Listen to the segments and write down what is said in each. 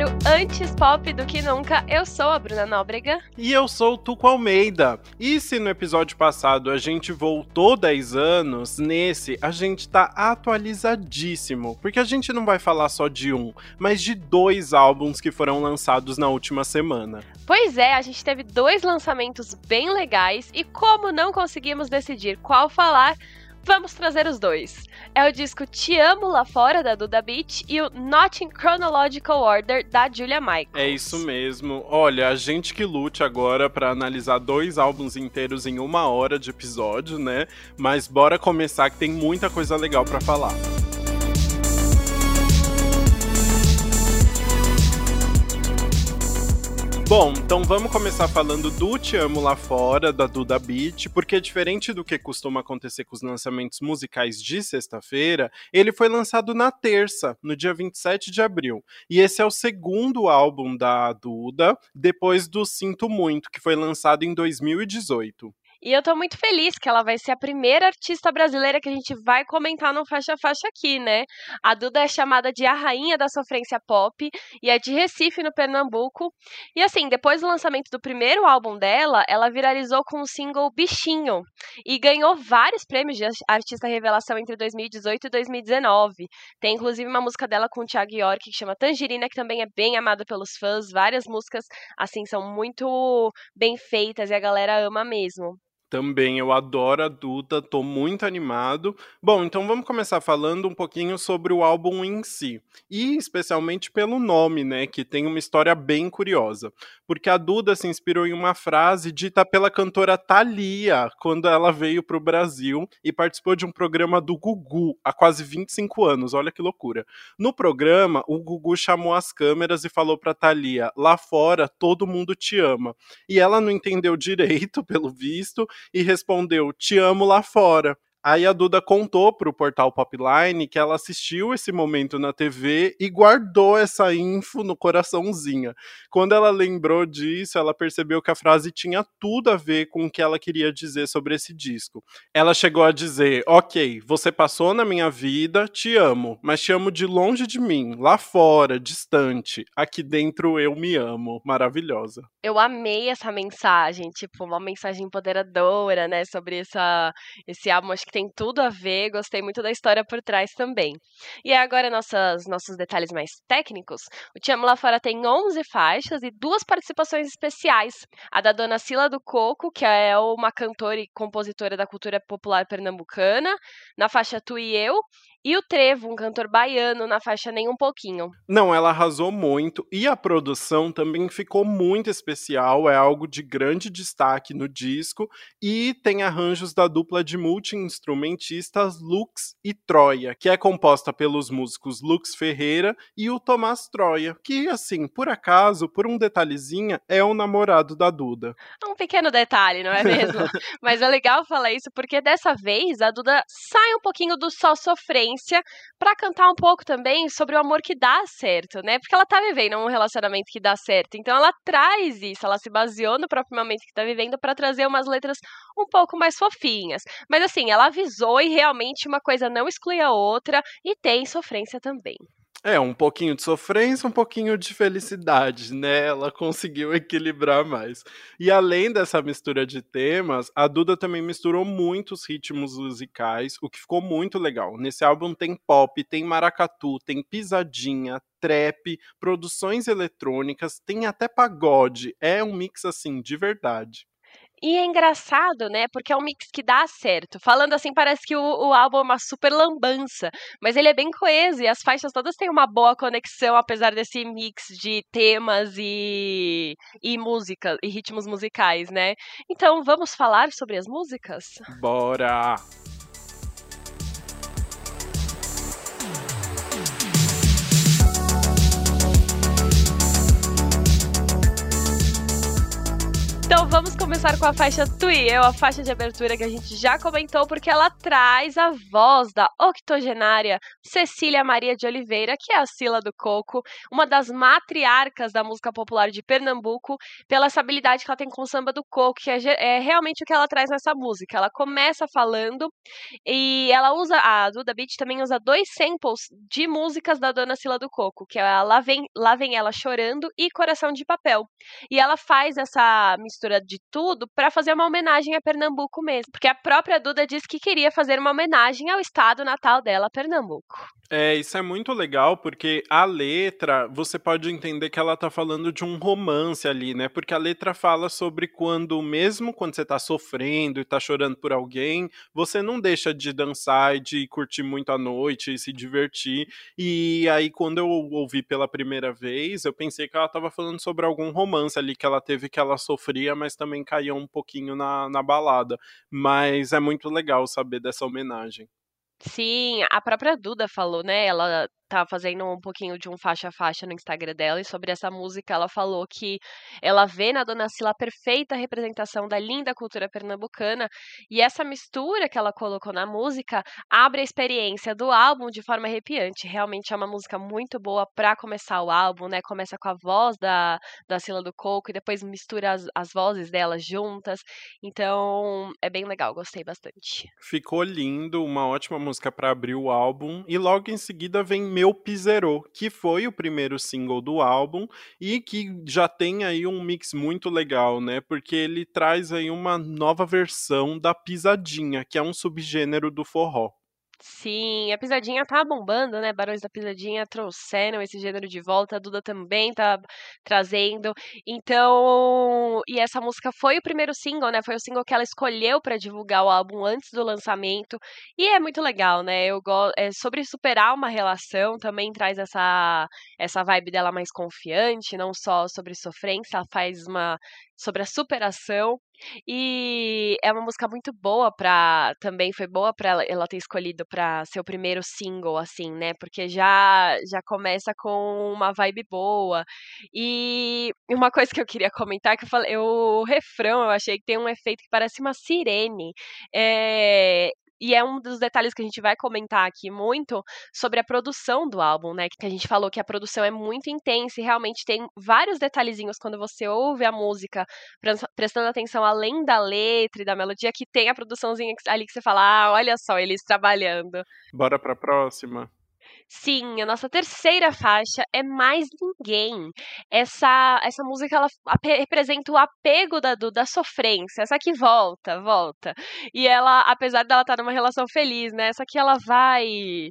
Antes Pop do que Nunca. Eu sou a Bruna Nóbrega. E eu sou o Tuco Almeida. E se no episódio passado a gente voltou 10 anos, nesse a gente tá atualizadíssimo. Porque a gente não vai falar só de um, mas de dois álbuns que foram lançados na última semana. Pois é, a gente teve dois lançamentos bem legais e como não conseguimos decidir qual falar, vamos trazer os dois. É o disco Te Amo Lá Fora, da Duda Beat, e o Not in Chronological Order, da Julia Michaels. É isso mesmo. Olha, a gente que lute agora para analisar dois álbuns inteiros em uma hora de episódio, né? Mas bora começar que tem muita coisa legal para falar. Bom, então vamos começar falando do Te Amo Lá Fora, da Duda Beat, porque diferente do que costuma acontecer com os lançamentos musicais de sexta-feira, ele foi lançado na terça, no dia 27 de abril. E esse é o segundo álbum da Duda, depois do Sinto Muito, que foi lançado em 2018. E eu tô muito feliz que ela vai ser a primeira artista brasileira que a gente vai comentar no Faixa Faixa aqui, né? A Duda é chamada de a rainha da sofrência pop e é de Recife, no Pernambuco. E assim, depois do lançamento do primeiro álbum dela, ela viralizou com o single Bichinho e ganhou vários prêmios de artista revelação entre 2018 e 2019. Tem inclusive uma música dela com o Thiago York que chama Tangerina, que também é bem amada pelos fãs. Várias músicas, assim, são muito bem feitas e a galera ama mesmo. Também, eu adoro a Duda, tô muito animado. Bom, então vamos começar falando um pouquinho sobre o álbum em si. E especialmente pelo nome, né, que tem uma história bem curiosa. Porque a Duda se inspirou em uma frase dita pela cantora Thalia, quando ela veio pro Brasil e participou de um programa do Gugu há quase 25 anos. Olha que loucura. No programa, o Gugu chamou as câmeras e falou pra Thalia: lá fora todo mundo te ama. E ela não entendeu direito, pelo visto, e respondeu: Te amo lá fora. Aí a Duda contou pro portal Popline que ela assistiu esse momento na TV e guardou essa info no coraçãozinho. Quando ela lembrou disso, ela percebeu que a frase tinha tudo a ver com o que ela queria dizer sobre esse disco. Ela chegou a dizer: Ok, você passou na minha vida, te amo, mas te amo de longe de mim, lá fora, distante. Aqui dentro eu me amo. Maravilhosa. Eu amei essa mensagem, tipo, uma mensagem empoderadora, né, sobre essa, esse álbum. Que tem tudo a ver, gostei muito da história por trás também. E agora nossas, nossos detalhes mais técnicos. O Te Lá Fora tem 11 faixas e duas participações especiais. A da Dona Sila do Coco, que é uma cantora e compositora da cultura popular pernambucana, na faixa Tu e Eu, e o Trevo, um cantor baiano, na faixa Nem Um Pouquinho. Não, ela arrasou muito e a produção também ficou muito especial, é algo de grande destaque no disco e tem arranjos da dupla de multi-instrumentistas Lux e Troia, que é composta pelos músicos Lux Ferreira e o Tomás Troia, que assim, por acaso, por um detalhezinho, é o namorado da Duda. Um pequeno detalhe, não é mesmo? Mas é legal falar isso porque dessa vez a Duda sai um pouquinho do só sofrência para cantar um pouco também sobre o amor que dá certo, né? Porque ela tá vivendo um relacionamento que dá certo. Então ela traz isso, ela se baseou no próprio momento que tá vivendo para trazer umas letras um pouco mais fofinhas. Mas assim, ela avisou e realmente uma coisa não exclui a outra e tem sofrência também. É, um pouquinho de sofrência, um pouquinho de felicidade, né? Ela conseguiu equilibrar mais. E além dessa mistura de temas, a Duda também misturou muitos ritmos musicais, o que ficou muito legal. Nesse álbum tem pop, tem maracatu, tem pisadinha, trap, produções eletrônicas, tem até pagode. É um mix assim de verdade. E é engraçado, né? Porque é um mix que dá certo. Falando assim, parece que o, o, álbum é uma super lambança. Mas ele é bem coeso e as faixas todas têm uma boa conexão, apesar desse mix de temas e, e música, e ritmos musicais, né? Então, vamos falar sobre as músicas? Bora! Então vamos começar com a faixa e Eu, a faixa de abertura que a gente já comentou, porque ela traz a voz da octogenária Cecília Maria de Oliveira, que é a Sila do Coco, uma das matriarcas da música popular de Pernambuco, pela essa habilidade que ela tem com o samba do coco, que é, é realmente o que ela traz nessa música. Ela começa falando e ela usa, a Duda Beat também usa dois samples de músicas da Dona Sila do Coco, que é Lá Vem, Lá Vem Ela Chorando e Coração de Papel. E ela faz essa mistura mistura de tudo para fazer uma homenagem a Pernambuco mesmo. Porque a própria Duda disse que queria fazer uma homenagem ao estado natal dela, Pernambuco. É, isso é muito legal porque a letra, você pode entender que ela tá falando de um romance ali, né? Porque a letra fala sobre quando, mesmo quando você tá sofrendo e tá chorando por alguém, você não deixa de dançar e de curtir muito a noite e se divertir. E aí, quando eu ouvi pela primeira vez, eu pensei que ela tava falando sobre algum romance ali que ela teve que ela sofria, mas também caía um pouquinho na, na balada. Mas é muito legal saber dessa homenagem. Sim, a própria Duda falou, né? Ela tá fazendo um pouquinho de um faixa a faixa no Instagram dela e sobre essa música ela falou que ela vê na Dona Sila a perfeita representação da linda cultura pernambucana e essa mistura que ela colocou na música abre a experiência do álbum de forma arrepiante. Realmente é uma música muito boa para começar o álbum, né? Começa com a voz da, da Sila do Coco e depois mistura as, as vozes delas juntas. Então é bem legal, gostei bastante. Ficou lindo, uma ótima música para abrir o álbum e logo em seguida vem meu Piserô, que foi o primeiro single do álbum e que já tem aí um mix muito legal, né? Porque ele traz aí uma nova versão da pisadinha, que é um subgênero do forró. Sim, a pisadinha tá bombando, né? Barões da Pisadinha trouxeram esse gênero de volta, a Duda também tá trazendo. Então, e essa música foi o primeiro single, né? Foi o single que ela escolheu para divulgar o álbum antes do lançamento. E é muito legal, né? Eu gosto é sobre superar uma relação, também traz essa essa vibe dela mais confiante, não só sobre sofrência, ela faz uma sobre a superação. E é uma música muito boa para também foi boa para ela, ela ter escolhido para ser o primeiro single assim, né? Porque já já começa com uma vibe boa. E uma coisa que eu queria comentar que eu falei, o refrão, eu achei que tem um efeito que parece uma sirene. É, e é um dos detalhes que a gente vai comentar aqui muito sobre a produção do álbum, né? Que a gente falou que a produção é muito intensa e realmente tem vários detalhezinhos quando você ouve a música, prestando atenção além da letra e da melodia, que tem a produçãozinha ali que você fala, ah, olha só, eles trabalhando. Bora pra próxima. Sim, a nossa terceira faixa é Mais Ninguém. Essa, essa música ela representa o apego da da sofrência, essa que volta, volta. E ela, apesar dela estar numa relação feliz, né? Essa que ela vai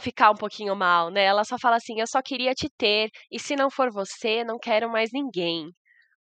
ficar um pouquinho mal, né? Ela só fala assim: "Eu só queria te ter e se não for você, não quero mais ninguém".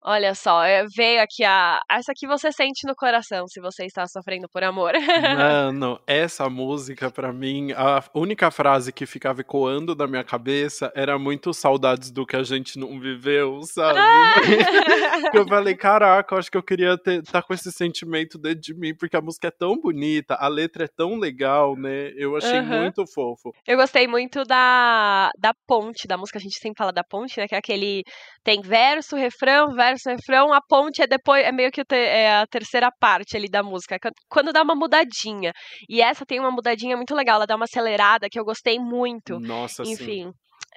Olha só, é, veio aqui a. Essa que você sente no coração se você está sofrendo por amor. Mano, essa música, para mim, a única frase que ficava ecoando na minha cabeça era muito saudades do que a gente não viveu, sabe? Ah! eu falei, caraca, eu acho que eu queria estar tá com esse sentimento dentro de mim, porque a música é tão bonita, a letra é tão legal, né? Eu achei uhum. muito fofo. Eu gostei muito da, da ponte, da música, a gente sempre fala da ponte, né? Que é aquele. Tem verso, refrão, verso refrão, a ponte é depois, é meio que te, é a terceira parte ali da música, quando dá uma mudadinha. E essa tem uma mudadinha muito legal, ela dá uma acelerada que eu gostei muito. Nossa, Enfim. Sim.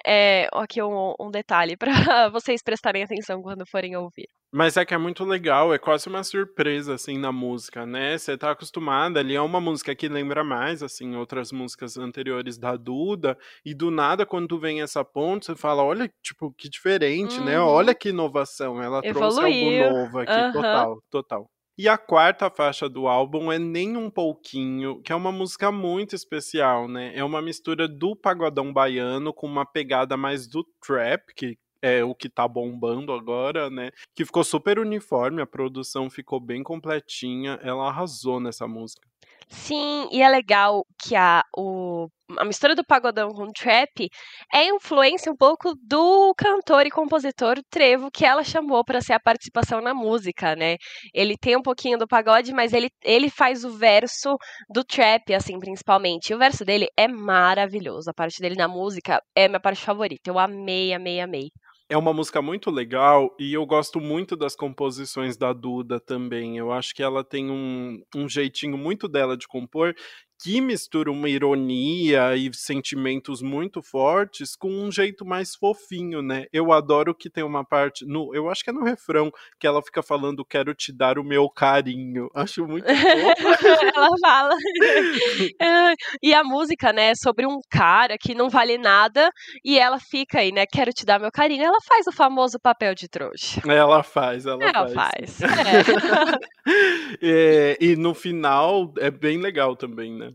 É, aqui um, um detalhe para vocês prestarem atenção quando forem ouvir. Mas é que é muito legal, é quase uma surpresa, assim, na música, né? Você tá acostumada ali, é uma música que lembra mais, assim, outras músicas anteriores da Duda, e do nada, quando vem essa ponte, você fala, olha, tipo, que diferente, né? uhum. né? Olha que inovação, ela Evoluiu. trouxe algo novo aqui, uhum. total, total. E a quarta faixa do álbum é Nem Um Pouquinho, que é uma música muito especial, né? É uma mistura do pagodão baiano com uma pegada mais do trap, que é o que tá bombando agora, né? Que ficou super uniforme, a produção ficou bem completinha, ela arrasou nessa música. Sim, e é legal que a, o, a mistura do pagodão com o trap é influência um pouco do cantor e compositor Trevo, que ela chamou para ser a participação na música, né? Ele tem um pouquinho do pagode, mas ele, ele faz o verso do trap, assim, principalmente. E o verso dele é maravilhoso. A parte dele na música é minha parte favorita. Eu amei, amei, amei. É uma música muito legal e eu gosto muito das composições da Duda também. Eu acho que ela tem um, um jeitinho muito dela de compor que mistura uma ironia e sentimentos muito fortes com um jeito mais fofinho, né? Eu adoro que tem uma parte, no, eu acho que é no refrão, que ela fica falando quero te dar o meu carinho. Acho muito bom. ela fala. e a música, né, é sobre um cara que não vale nada e ela fica aí, né, quero te dar meu carinho. Ela faz o famoso papel de trouxa. Ela faz, ela, ela faz. faz. É. é, e no final é bem legal também, né?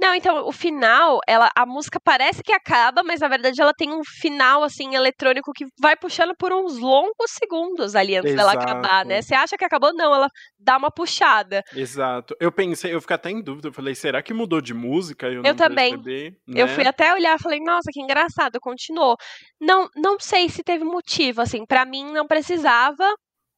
Não, então, o final, ela, a música parece que acaba, mas na verdade ela tem um final, assim, eletrônico que vai puxando por uns longos segundos ali antes Exato. dela acabar, né? Você acha que acabou? Não, ela dá uma puxada. Exato. Eu pensei, eu fiquei até em dúvida, eu falei, será que mudou de música? Eu, eu também. Percebi, né? Eu fui até olhar e falei, nossa, que engraçado, continuou. Não, não sei se teve motivo, assim, para mim não precisava,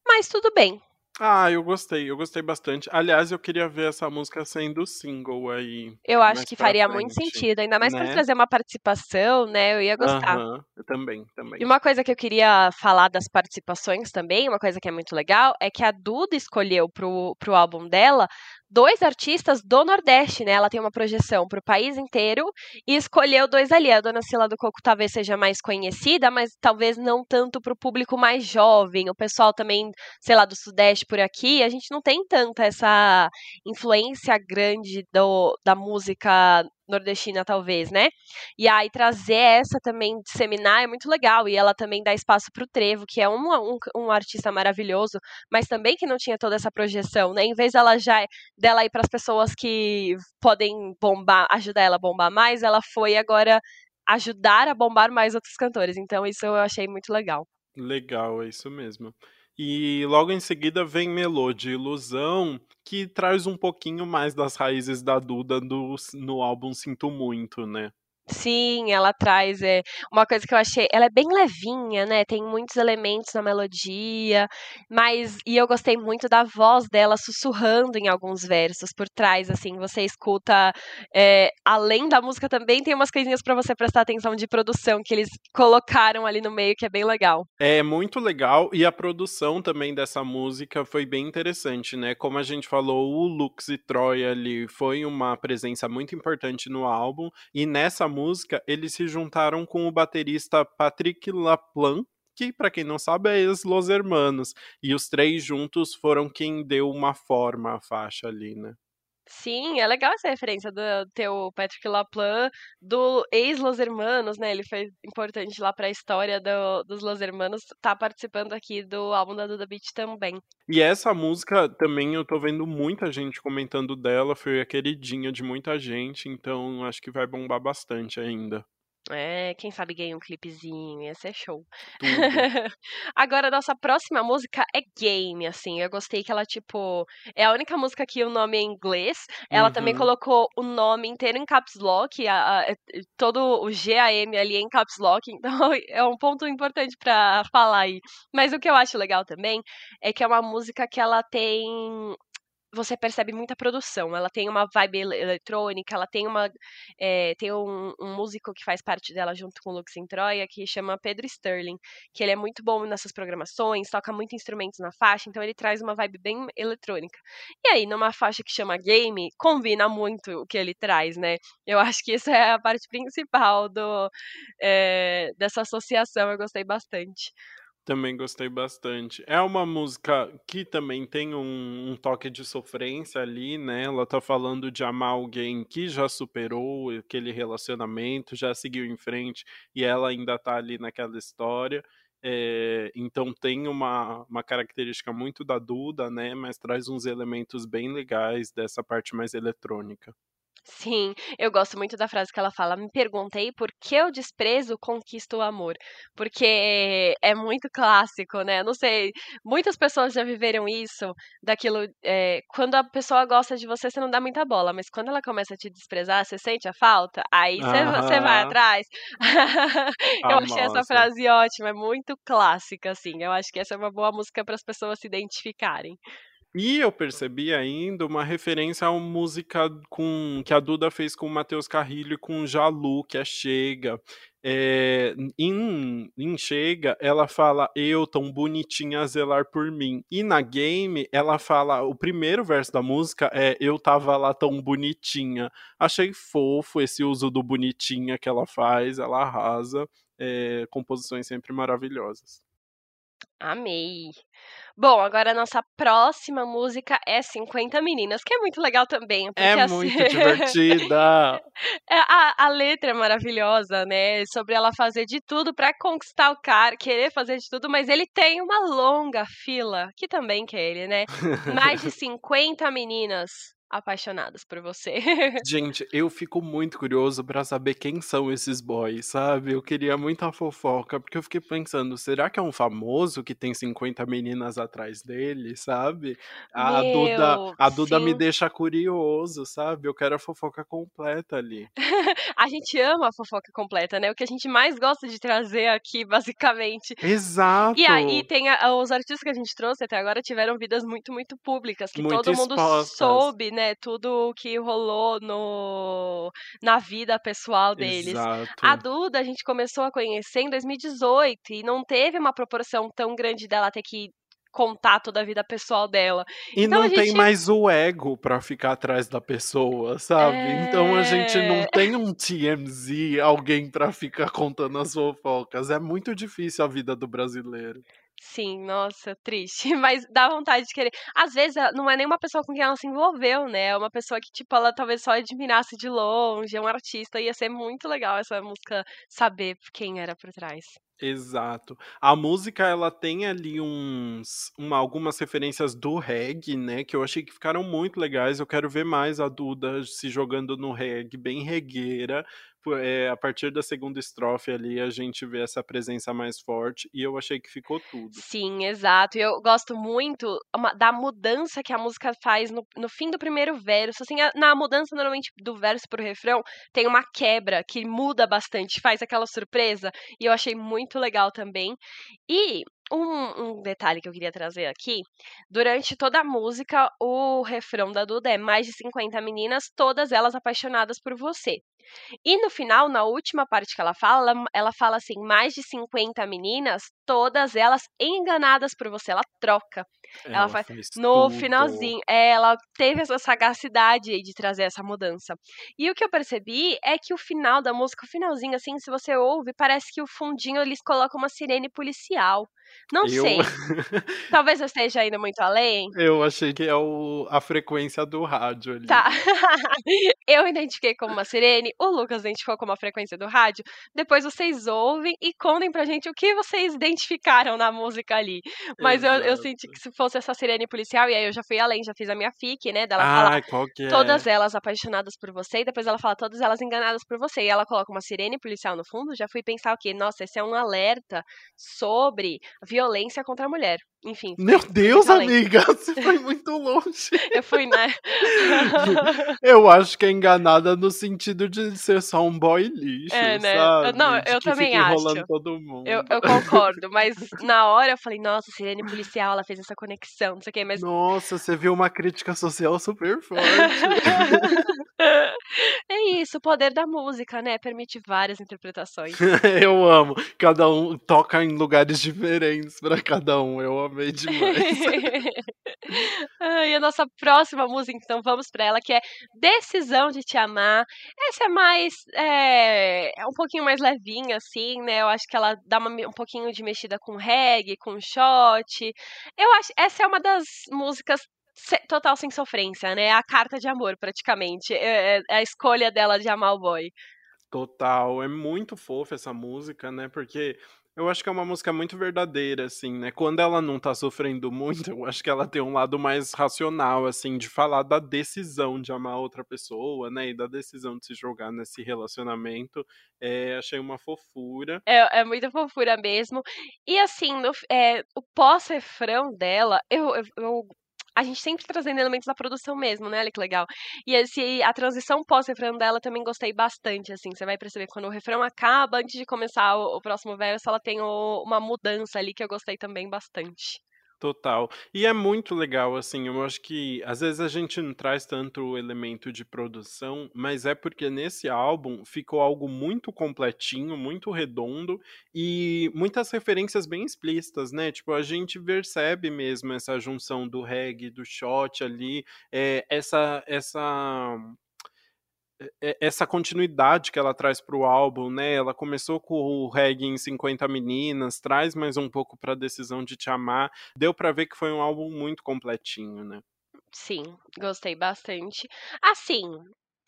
mas tudo bem. Ah, eu gostei, eu gostei bastante. Aliás, eu queria ver essa música sendo single aí. Eu acho que faria frente, muito sentido, ainda mais né? trazer uma participação, né? Eu ia gostar. Aham, eu também, também. E uma coisa que eu queria falar das participações também, uma coisa que é muito legal, é que a Duda escolheu pro, pro álbum dela dois artistas do Nordeste, né? Ela tem uma projeção pro país inteiro e escolheu dois ali. A Dona Sila do Coco talvez seja mais conhecida, mas talvez não tanto pro público mais jovem. O pessoal também, sei lá, do Sudeste por aqui, a gente não tem tanta essa influência grande do, da música nordestina, talvez, né? E aí trazer essa também, disseminar, é muito legal. E ela também dá espaço pro Trevo, que é um, um, um artista maravilhoso, mas também que não tinha toda essa projeção, né? Em vez dela já dela ir para as pessoas que podem bombar, ajudar ela a bombar mais, ela foi agora ajudar a bombar mais outros cantores. Então isso eu achei muito legal. Legal, é isso mesmo. E logo em seguida vem Melô de Ilusão, que traz um pouquinho mais das raízes da Duda do, no álbum Sinto Muito, né? Sim, ela traz é, uma coisa que eu achei. Ela é bem levinha, né? Tem muitos elementos na melodia, mas. E eu gostei muito da voz dela sussurrando em alguns versos por trás, assim. Você escuta. É, além da música, também tem umas coisinhas para você prestar atenção de produção que eles colocaram ali no meio, que é bem legal. É muito legal e a produção também dessa música foi bem interessante, né? Como a gente falou, o Lux e Troy ali foi uma presença muito importante no álbum e nessa música, eles se juntaram com o baterista Patrick Laplan, que, para quem não sabe, é ex-Los Hermanos. E os três juntos foram quem deu uma forma à faixa ali, né? Sim, é legal essa referência do teu Patrick Laplan, do ex-Los Hermanos, né? Ele foi importante lá para a história do, dos Los Hermanos, tá participando aqui do álbum da Duda Beat também. E essa música também eu tô vendo muita gente comentando dela, foi a queridinha de muita gente, então acho que vai bombar bastante ainda. É, quem sabe ganha um clipezinho, ia ser show. Agora, nossa próxima música é Game, assim. Eu gostei que ela, tipo, é a única música que o nome é em inglês. Ela também Uhum. colocou o nome inteiro em caps lock, a- a- todo o GAM ali em caps lock, então é um ponto importante pra falar aí. Mas o que eu acho legal também é que é uma música que ela tem você percebe muita produção. Ela tem uma vibe ele- eletrônica, ela tem uma. é, tem um, um músico que faz parte dela junto com o Lux em Troia, que chama Pedro Sterling, que ele é muito bom nessas programações, toca muito instrumentos na faixa, então ele traz uma vibe bem eletrônica. E aí, numa faixa que chama Game, combina muito o que ele traz, né? Eu acho que isso é a parte principal do, é, dessa associação, eu gostei bastante. Também gostei bastante. É uma música que também tem um, um toque de sofrência ali, né? Ela tá falando de amar alguém que já superou aquele relacionamento, já seguiu em frente e ela ainda tá ali naquela história. É, então tem uma, uma característica muito da Duda, né? Mas traz uns elementos bem legais dessa parte mais eletrônica. Sim, eu gosto muito da frase que ela fala. Me perguntei por que o desprezo conquista o amor. Porque é muito clássico, né? Não sei, muitas pessoas já viveram isso, daquilo. é, quando a pessoa gosta de você, você não dá muita bola, mas quando ela começa a te desprezar, você sente a falta, aí você, vai atrás. eu achei essa Famosa. frase ótima, é muito clássica, assim. Eu acho que essa é uma boa música para as pessoas se identificarem. E eu percebi ainda uma referência a uma música com, que a Duda fez com o Matheus Carrilho e com o Jalu, que é Chega. É, em, em Chega, ela fala eu tão bonitinha a zelar por mim. E na game, ela fala, o primeiro verso da música é eu tava lá tão bonitinha. Achei fofo esse uso do bonitinha que ela faz, ela arrasa. É, composições sempre maravilhosas. Amei. Bom, agora a nossa próxima música é 50 Meninas, que é muito legal também. Porque, é assim... muito divertida. É, a, a letra é maravilhosa, né? Sobre ela fazer de tudo para conquistar o cara, querer fazer de tudo, mas ele tem uma longa fila, que também quer ele, né? Mais de 50 meninas apaixonadas por você. Gente, eu fico muito curioso para saber quem são esses boys, sabe? Eu queria muito a fofoca, porque eu fiquei pensando, será que é um famoso que tem 50 meninas atrás dele, sabe? A Meu, Duda, a Duda me deixa curioso, sabe? Eu quero a fofoca completa ali. a gente ama a fofoca completa, né? O que a gente mais gosta de trazer aqui, basicamente. Exato. E aí tem a, os artistas que a gente trouxe até agora tiveram vidas muito, muito públicas, que muito todo mundo soube, né? Né, tudo o que rolou no, na vida pessoal deles. Exato. A Duda a gente começou a conhecer em 2018 e não teve uma proporção tão grande dela ter que contar toda a vida pessoal dela. E então, não gente... tem mais o ego para ficar atrás da pessoa, sabe? É... Então a gente não é. tem um TMZ, alguém para ficar contando as fofocas. É muito difícil a vida do brasileiro. Sim, nossa, triste. Mas dá vontade de querer. Às vezes não é nenhuma pessoa com quem ela se envolveu, né? É uma pessoa que, tipo, ela talvez só admirasse de longe, é um artista. Ia ser muito legal essa música saber quem era por trás. Exato. A música ela tem ali uns uma, algumas referências do reggae, né, que eu achei que ficaram muito legais. Eu quero ver mais a Duda se jogando no reggae, bem regueira. É, a partir da segunda estrofe ali a gente vê essa presença mais forte e eu achei que ficou tudo. Sim, exato. Eu gosto muito da mudança que a música faz no, no fim do primeiro verso. Assim, na mudança normalmente do verso pro refrão tem uma quebra que muda bastante, faz aquela surpresa e eu achei muito legal também. E um, um, detalhe que eu queria trazer aqui: durante toda a música, o refrão da Duda é mais de 50 meninas, todas elas apaixonadas por você. E no final, na última parte que ela fala, ela fala assim: mais de 50 meninas, todas elas enganadas por você. Ela troca. Ela, ela faz no tudo. finalzinho. É, ela teve essa sagacidade de trazer essa mudança. E o que eu percebi é que o final da música, o finalzinho, assim, se você ouve, parece que o fundinho eles colocam uma sirene policial. Não eu... sei. Talvez eu esteja indo muito além. Eu achei que é o... a frequência do rádio ali. Tá. eu identifiquei como uma sirene, o Lucas identificou como a frequência do rádio. Depois vocês ouvem e contem pra gente o que vocês identificaram na música ali. Mas eu, eu, senti que se fosse essa sirene policial, e aí eu já fui além, já fiz a minha fic, né? Dela ah, falar qual que é? todas elas apaixonadas por você, e depois ela fala todas elas enganadas por você. E ela coloca uma sirene policial no fundo, já fui pensar o quê? Nossa, esse é um alerta sobre violência contra a mulher. Enfim. Meu Deus, amiga, você foi muito longe. eu fui, né? eu acho que é enganada no sentido de ser só um boy lixo, é, né? sabe? Não, eu também acho. todo mundo. Eu, eu, concordo, mas na hora eu falei, nossa, Sirene policial, ela fez essa conexão, não sei o quê, mas... Nossa, você viu uma crítica social super forte. é isso, o poder da música, né? Permite várias interpretações. eu amo. Cada um toca em lugares diferentes para cada um. Eu amo amei demais. e a nossa próxima música, então, vamos para ela, que é Decisão de Te Amar. Essa é mais. É, é um pouquinho mais levinha, assim, né? Eu acho que ela dá uma, um pouquinho de mexida com reggae, com shot. Eu acho. Essa é uma das músicas total sem sofrência, né? A carta de amor, praticamente. É, é a escolha dela de amar o boy. Total, é muito fofa essa música, né? Porque eu acho que é uma música muito verdadeira, assim, né? Quando ela não tá sofrendo muito, eu acho que ela tem um lado mais racional, assim, de falar da decisão de amar outra pessoa, né? E da decisão de se jogar nesse relacionamento. É, achei uma fofura. É, é muita fofura mesmo. E assim, no, é, o pós-refrão dela, eu, eu, eu a gente sempre trazendo elementos da produção mesmo, né? Olha que legal. E esse, a transição pós-refrão dela também gostei bastante, assim. Você vai perceber quando o refrão acaba, antes de começar o, o próximo verso, ela tem o, uma mudança ali que eu gostei também bastante. Total. E é muito legal, assim, eu acho que às vezes a gente não traz tanto o elemento de produção, mas é porque nesse álbum ficou algo muito completinho, muito redondo e muitas referências bem explícitas, né? Tipo, a gente percebe mesmo essa junção do reggae, do shot ali, é, essa, essa essa continuidade que ela traz para o álbum, né? Ela começou com o reggae em 50 meninas, traz mais um pouco para a decisão de te amar. Deu para ver que foi um álbum muito completinho, né? Sim, gostei bastante. Assim,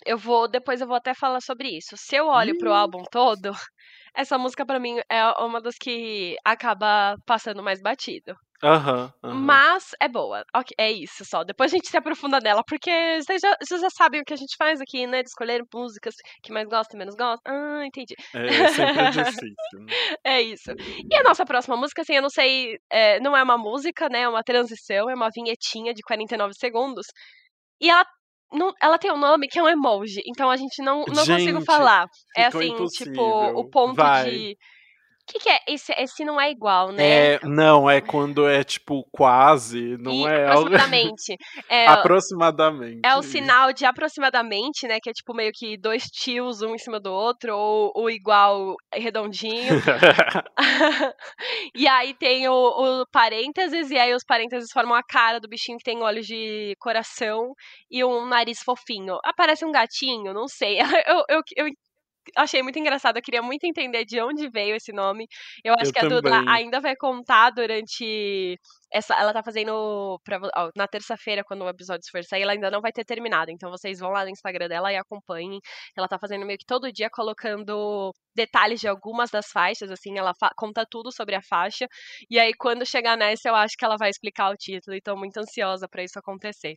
eu vou depois eu vou até falar sobre isso. Se eu olho para o álbum todo, essa música para mim é uma das que acaba passando mais batido. Aham, aham. Mas é boa. Ok, é isso só. Depois a gente se aprofunda nela, porque vocês já, vocês já sabem o que a gente faz aqui, né? De escolher músicas que mais gosta e menos gosta. Ah, entendi. É, sempre é difícil. Né? É isso. E a nossa próxima música, assim, eu não sei, é, não é uma música, né? É uma transição, é uma vinhetinha de 49 segundos. E ela não, ela tem um nome que é um emoji, então a gente não, não consigo Gente, falar. É assim, tipo, impossível. o ponto Vai. de. O que, que é? Esse, esse não é igual, né? É, não, é quando é tipo quase, não E é aproximadamente. É, Aproximadamente. é o sinal de aproximadamente, né? Que é tipo meio que dois tios um em cima do outro, ou o igual redondinho. e aí tem o, o parênteses, e aí os parênteses formam a cara do bichinho que tem olhos de coração e um nariz fofinho. Aparece um gatinho, não sei. Eu, eu, eu achei muito engraçado, eu queria muito entender de onde veio esse nome. Eu acho Eu que a Duda também. ainda vai contar durante. Essa, ela tá fazendo pra ó, na terça-feira, quando o episódio for sair, ela ainda não vai ter terminado. Então vocês vão lá no Instagram dela e acompanhem. Ela tá fazendo meio que todo dia colocando detalhes de algumas das faixas, assim, ela fa- conta tudo sobre a faixa. E aí, quando chegar nessa, eu acho que ela vai explicar o título. E tô muito ansiosa pra isso acontecer.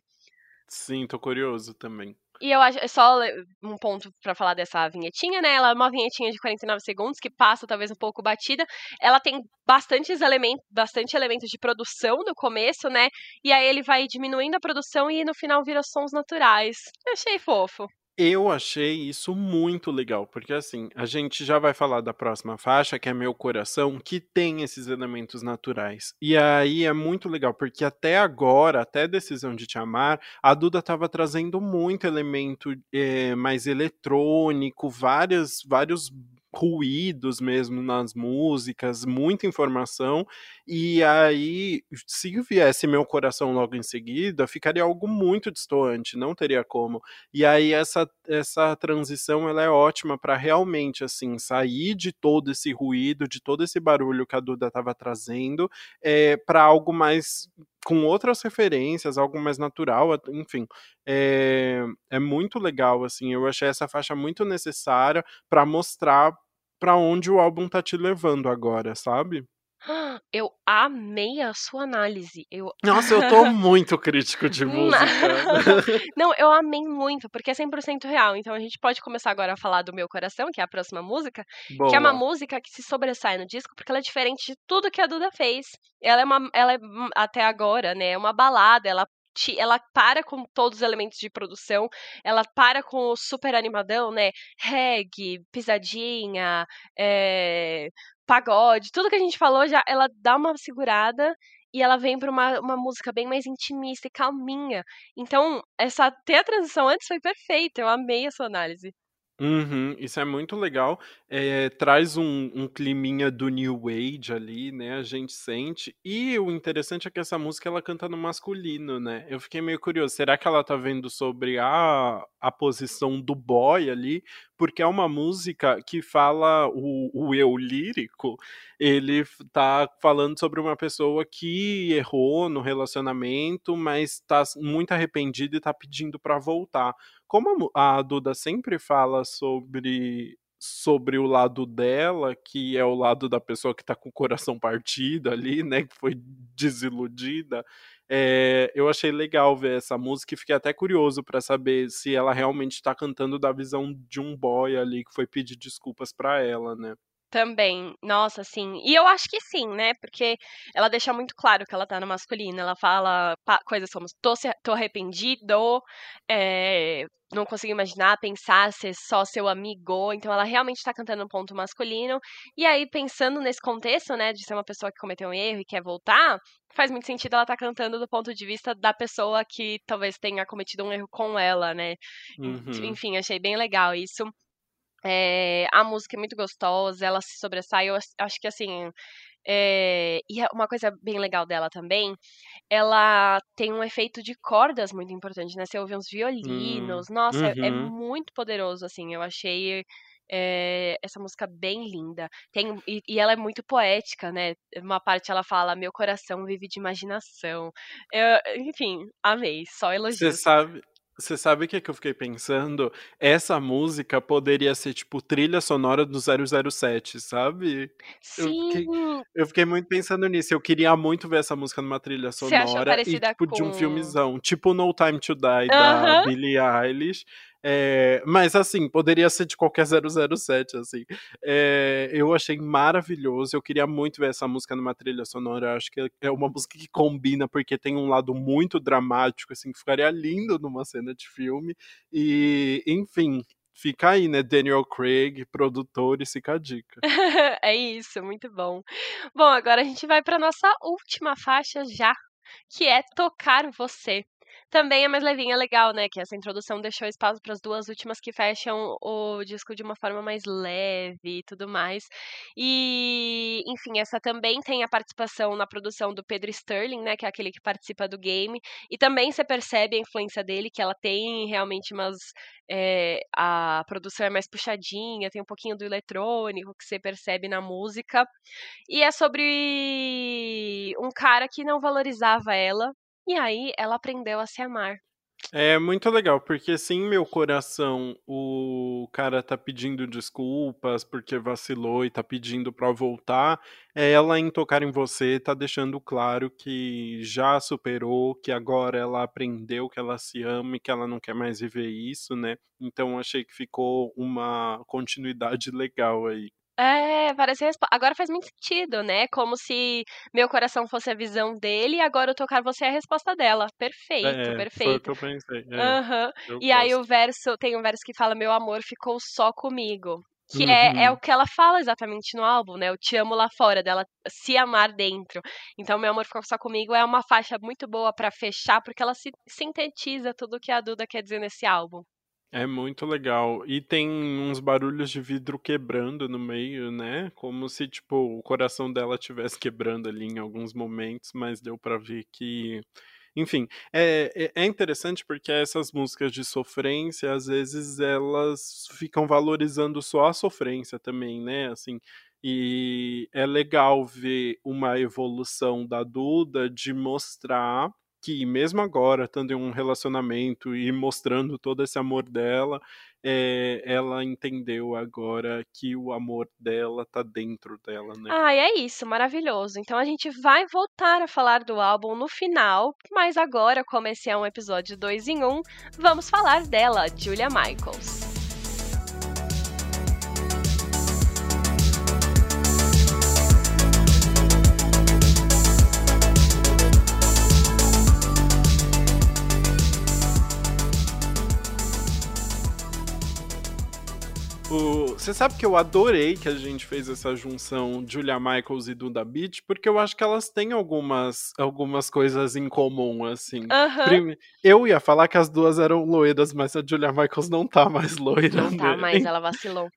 Sim, tô curioso também. E eu acho, é só um ponto pra falar dessa vinhetinha, né? Ela é uma vinhetinha de 49 segundos que passa talvez um pouco batida. Ela tem bastantes elementos, bastante elementos de produção no começo, né? E aí ele vai diminuindo a produção e no final vira sons naturais. Eu achei fofo. Eu achei isso muito legal, porque assim, a gente já vai falar da próxima faixa, que é Meu Coração, que tem esses elementos naturais. E aí é muito legal, porque até agora, até Decisão de Te Amar, a Duda estava trazendo muito elemento eh, mais eletrônico, várias, vários ruídos mesmo nas músicas, muita informação. E aí, se viesse Meu Coração logo em seguida, ficaria algo muito distoante, não teria como. E aí essa, essa transição ela é ótima para realmente assim sair de todo esse ruído, de todo esse barulho que a Duda estava trazendo, é, para algo mais com outras referências, algo mais natural, at- enfim, é, é muito legal assim. Eu achei essa faixa muito necessária para mostrar para onde o álbum tá te levando agora, sabe? Eu amei a sua análise. Eu Nossa, eu tô muito crítico de música. Não, eu amei muito, porque é 100% real. Então a gente pode começar agora a falar do Meu Coração, que é a próxima música, que é uma Boa. música que se sobressai no disco, porque ela é diferente de tudo que a Duda fez. Ela é uma, ela é hum, até agora, né, é uma balada, ela ela para com todos os elementos de produção, ela para com o super animadão, né? Reggae, pisadinha, é, pagode, tudo que a gente falou já, ela dá uma segurada e ela vem pra uma, uma música bem mais intimista e calminha. Então, essa ter a transição antes foi perfeita. Eu amei a sua análise. Uhum, isso é muito legal. Eh, traz um, um climinha do New Age ali, né? A gente sente. E o interessante é que essa música ela canta no masculino, né? Eu fiquei meio curioso. Será que ela tá vendo sobre a, a posição do boy ali? Porque é uma música que fala o, o eu lírico. Ele tá falando sobre uma pessoa que errou no relacionamento, mas tá muito arrependida e tá pedindo pra voltar. Como a Duda sempre fala sobre sobre o lado dela, que é o lado da pessoa que tá com o coração partido ali, né, que foi desiludida, eh, eu achei legal ver essa música e fiquei até curioso pra saber se ela realmente tá cantando da visão de um boy ali que foi pedir desculpas pra ela, né. Também, nossa, sim. E eu acho que sim, né? Porque ela deixa muito claro que ela tá no masculino. Ela fala coisas como: tô, tô arrependido, é, não consigo imaginar, pensar ser só seu amigo. Então ela realmente tá cantando um ponto masculino. E aí, pensando nesse contexto, né, de ser uma pessoa que cometeu um erro e quer voltar, faz muito sentido ela tá cantando do ponto de vista da pessoa que talvez tenha cometido um erro com ela, né? Uhum. Enfim, achei bem legal isso. É, a música é muito gostosa, ela se sobressai. Eu acho que assim. É, e uma coisa bem legal dela também, ela tem um efeito de cordas muito importante, né? Você ouve uns violinos, hum, nossa, é, é, uhum. muito poderoso, assim. Eu achei é, essa música bem linda. Tem, e, e, ela é muito poética, né? Uma parte ela fala: Meu coração vive de imaginação. Eu, enfim, amei, só elogios. Você sabe, você sabe o que, que eu fiquei pensando? Essa música poderia ser, tipo, trilha sonora do 007, sabe? Eu fiquei, Sim! eu fiquei muito pensando nisso. Eu queria muito ver essa música numa trilha sonora e, tipo, de um com. filmezão. Tipo No Time to Die, da Aham. Billie Eilish. É, mas assim, poderia ser de qualquer 007, assim. É, eu achei maravilhoso. Eu queria muito ver essa música numa trilha sonora. Acho que é uma música que combina, porque tem um lado muito dramático, assim, que ficaria lindo numa cena de filme. E, enfim, fica aí, né? Daniel Craig, produtor, e fica a dica. é isso, muito bom. Bom, agora a gente vai para nossa última faixa já, que é Tocar Você. Também é mais levinha, legal, né? Que essa introdução deixou espaço para as duas últimas que fecham o disco de uma forma mais leve e tudo mais. E, enfim, essa também tem a participação na produção do Pedro Sterling, né? Que é aquele que participa do game. E também você percebe a influência dele, que ela tem realmente umas. É, a produção é mais puxadinha, tem um pouquinho do eletrônico que você percebe na música. E é sobre um cara que não valorizava ela, e aí ela aprendeu a se amar. É muito legal, porque sim, meu coração, o cara tá pedindo desculpas porque vacilou e tá pedindo pra voltar. É ela em tocar em você, tá deixando claro que já superou, que agora ela aprendeu que ela se ama e que ela não quer mais viver isso, né? Então achei que ficou uma continuidade legal aí. É, parece respo agora faz muito sentido, né, como se meu coração fosse a visão dele e agora o tocar você é a resposta dela. Perfeito, É, foi o que perfeito. eu pensei. É, Aham. eu E aí o gosto. verso tem um verso que fala: "Meu amor ficou só comigo", que é é o Uhum. que ela fala exatamente no álbum, né, "Eu te amo lá fora", dela se amar dentro. Então "Meu amor ficou só comigo" é uma faixa muito boa pra fechar, porque ela si sintetiza tudo o que a Duda quer dizer nesse álbum. É muito legal. E tem uns barulhos de vidro quebrando no meio, né? Como se, tipo, o coração dela estivesse quebrando ali em alguns momentos, mas deu pra ver que. Enfim, é, é é interessante porque essas músicas de sofrência, às vezes, elas ficam valorizando só a sofrência também, né? Assim, e é legal ver uma evolução da Duda de mostrar que mesmo agora, estando em um relacionamento e mostrando todo esse amor dela, eh, ela entendeu agora que o amor dela tá dentro dela, né. Ai, é isso, maravilhoso. Então a gente vai voltar a falar do álbum no final, mas agora, como esse é um episódio 2 em 1, vamos falar dela, Julia Michaels. Você sabe que eu adorei que a gente fez essa junção Julia Michaels e Duda Beat, porque eu acho que elas têm algumas algumas coisas em comum, assim. Prime eu ia falar que as 2 eram loiras, mas a Julia Michaels não tá mais loira, Não tá né. mais, ela vacilou.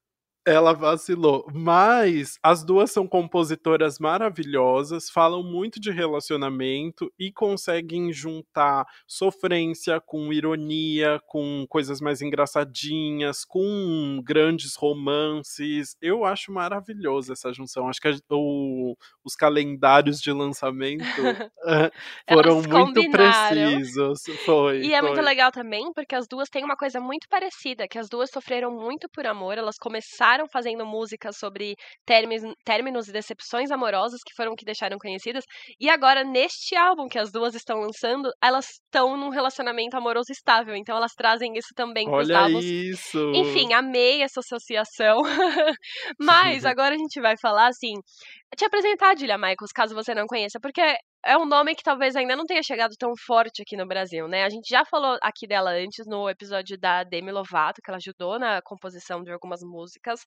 Ela vacilou, mas as 2 são compositoras maravilhosas, falam muito de relacionamento e conseguem juntar sofrência com ironia, com coisas mais engraçadinhas, com grandes romances. Eu acho maravilhoso essa junção, acho que o os calendários de lançamento, foram muito precisos. Foi, E é muito foi. legal também, porque as 2 têm uma coisa muito parecida, que as 2 sofreram muito por amor, elas começaram começaram fazendo músicas sobre términos, términos e decepções amorosas, que foram que deixaram conhecidas. E agora, neste álbum que as duas estão lançando, elas estão num relacionamento amoroso estável. Então elas trazem isso também pros Olha álbuns. isso! Enfim, amei essa associação. Mas agora a gente vai falar assim. Te apresentar a Julia Michaels, caso você não conheça, porque é um nome que talvez ainda não tenha chegado tão forte aqui no Brasil, né? A gente já falou aqui dela antes no episódio da Demi Lovato, que ela ajudou na composição de algumas músicas.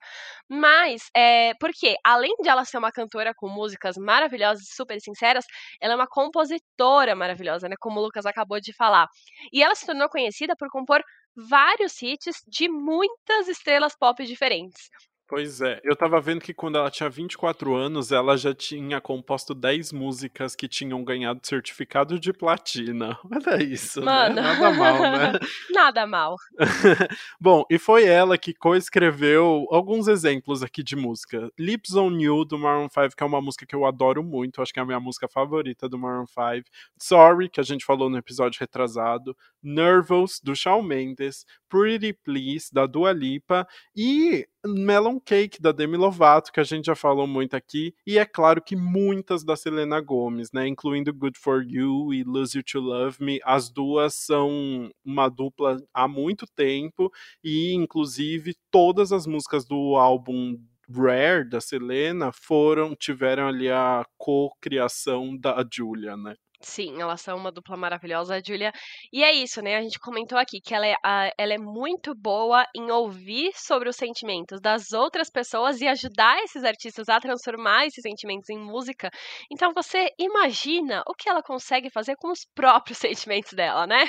Mas, é, porque além de ela ser uma cantora com músicas maravilhosas e super sinceras, ela é uma compositora maravilhosa, né? Como o Lucas acabou de falar. E ela se tornou conhecida por compor vários hits de muitas estrelas pop diferentes. Pois é, eu tava vendo que quando ela tinha 24 anos, ela já tinha composto 10 músicas que tinham ganhado certificado de platina. Olha isso, Mano. né? Nada mal, né? Nada mal. Bom, e foi ela que coescreveu alguns exemplos aqui de música. Lips on You, do Maroon 5, que é uma música que eu adoro muito, acho que é a minha música favorita do Maroon 5. Sorry, que a gente falou no episódio retrasado. Nervous, do Shawn Mendes. Pretty Please, da Dua Lipa. E Melon Cake, da Demi Lovato, que a gente já falou muito aqui. E é claro que muitas da Selena Gomez, né? Incluindo Good For You e Lose You To Love Me. As duas são uma dupla há muito tempo. E, inclusive, todas as músicas do álbum Rare da Selena foram tiveram ali a co-criação da Julia, né? Sim, elas são uma dupla maravilhosa, a Julia. E é isso, né? A gente comentou aqui que ela é, a- ela é muito boa em ouvir sobre os sentimentos das outras pessoas e ajudar esses artistas a transformar esses sentimentos em música. Então você imagina o que ela consegue fazer com os próprios sentimentos dela, né?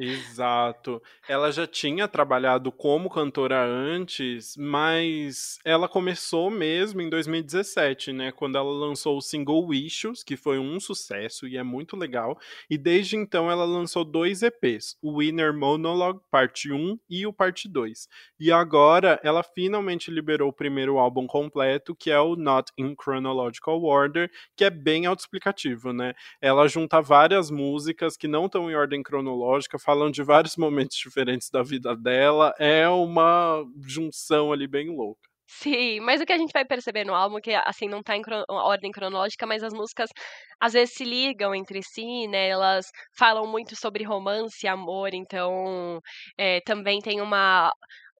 Exato. Ela já tinha trabalhado como cantora antes, mas ela começou mesmo em 2017, né? Quando ela lançou o single Wishes, que foi um sucesso e é muito legal. E desde então ela lançou dois EPs, o Winner Monologue Parte 1 e o Parte 2. E agora ela finalmente liberou o primeiro álbum completo, que é o Not in Chronological Order, que é bem autoexplicativo, né? Ela junta várias músicas que não estão em ordem cronológica, falam de vários momentos diferentes da vida dela. É uma junção ali bem louca. Sim, mas o que a gente vai perceber no álbum, é que assim, não tá em cro- ordem cronológica, mas as músicas às vezes se ligam entre si, né? Elas falam muito sobre romance e amor, então é, também tem uma.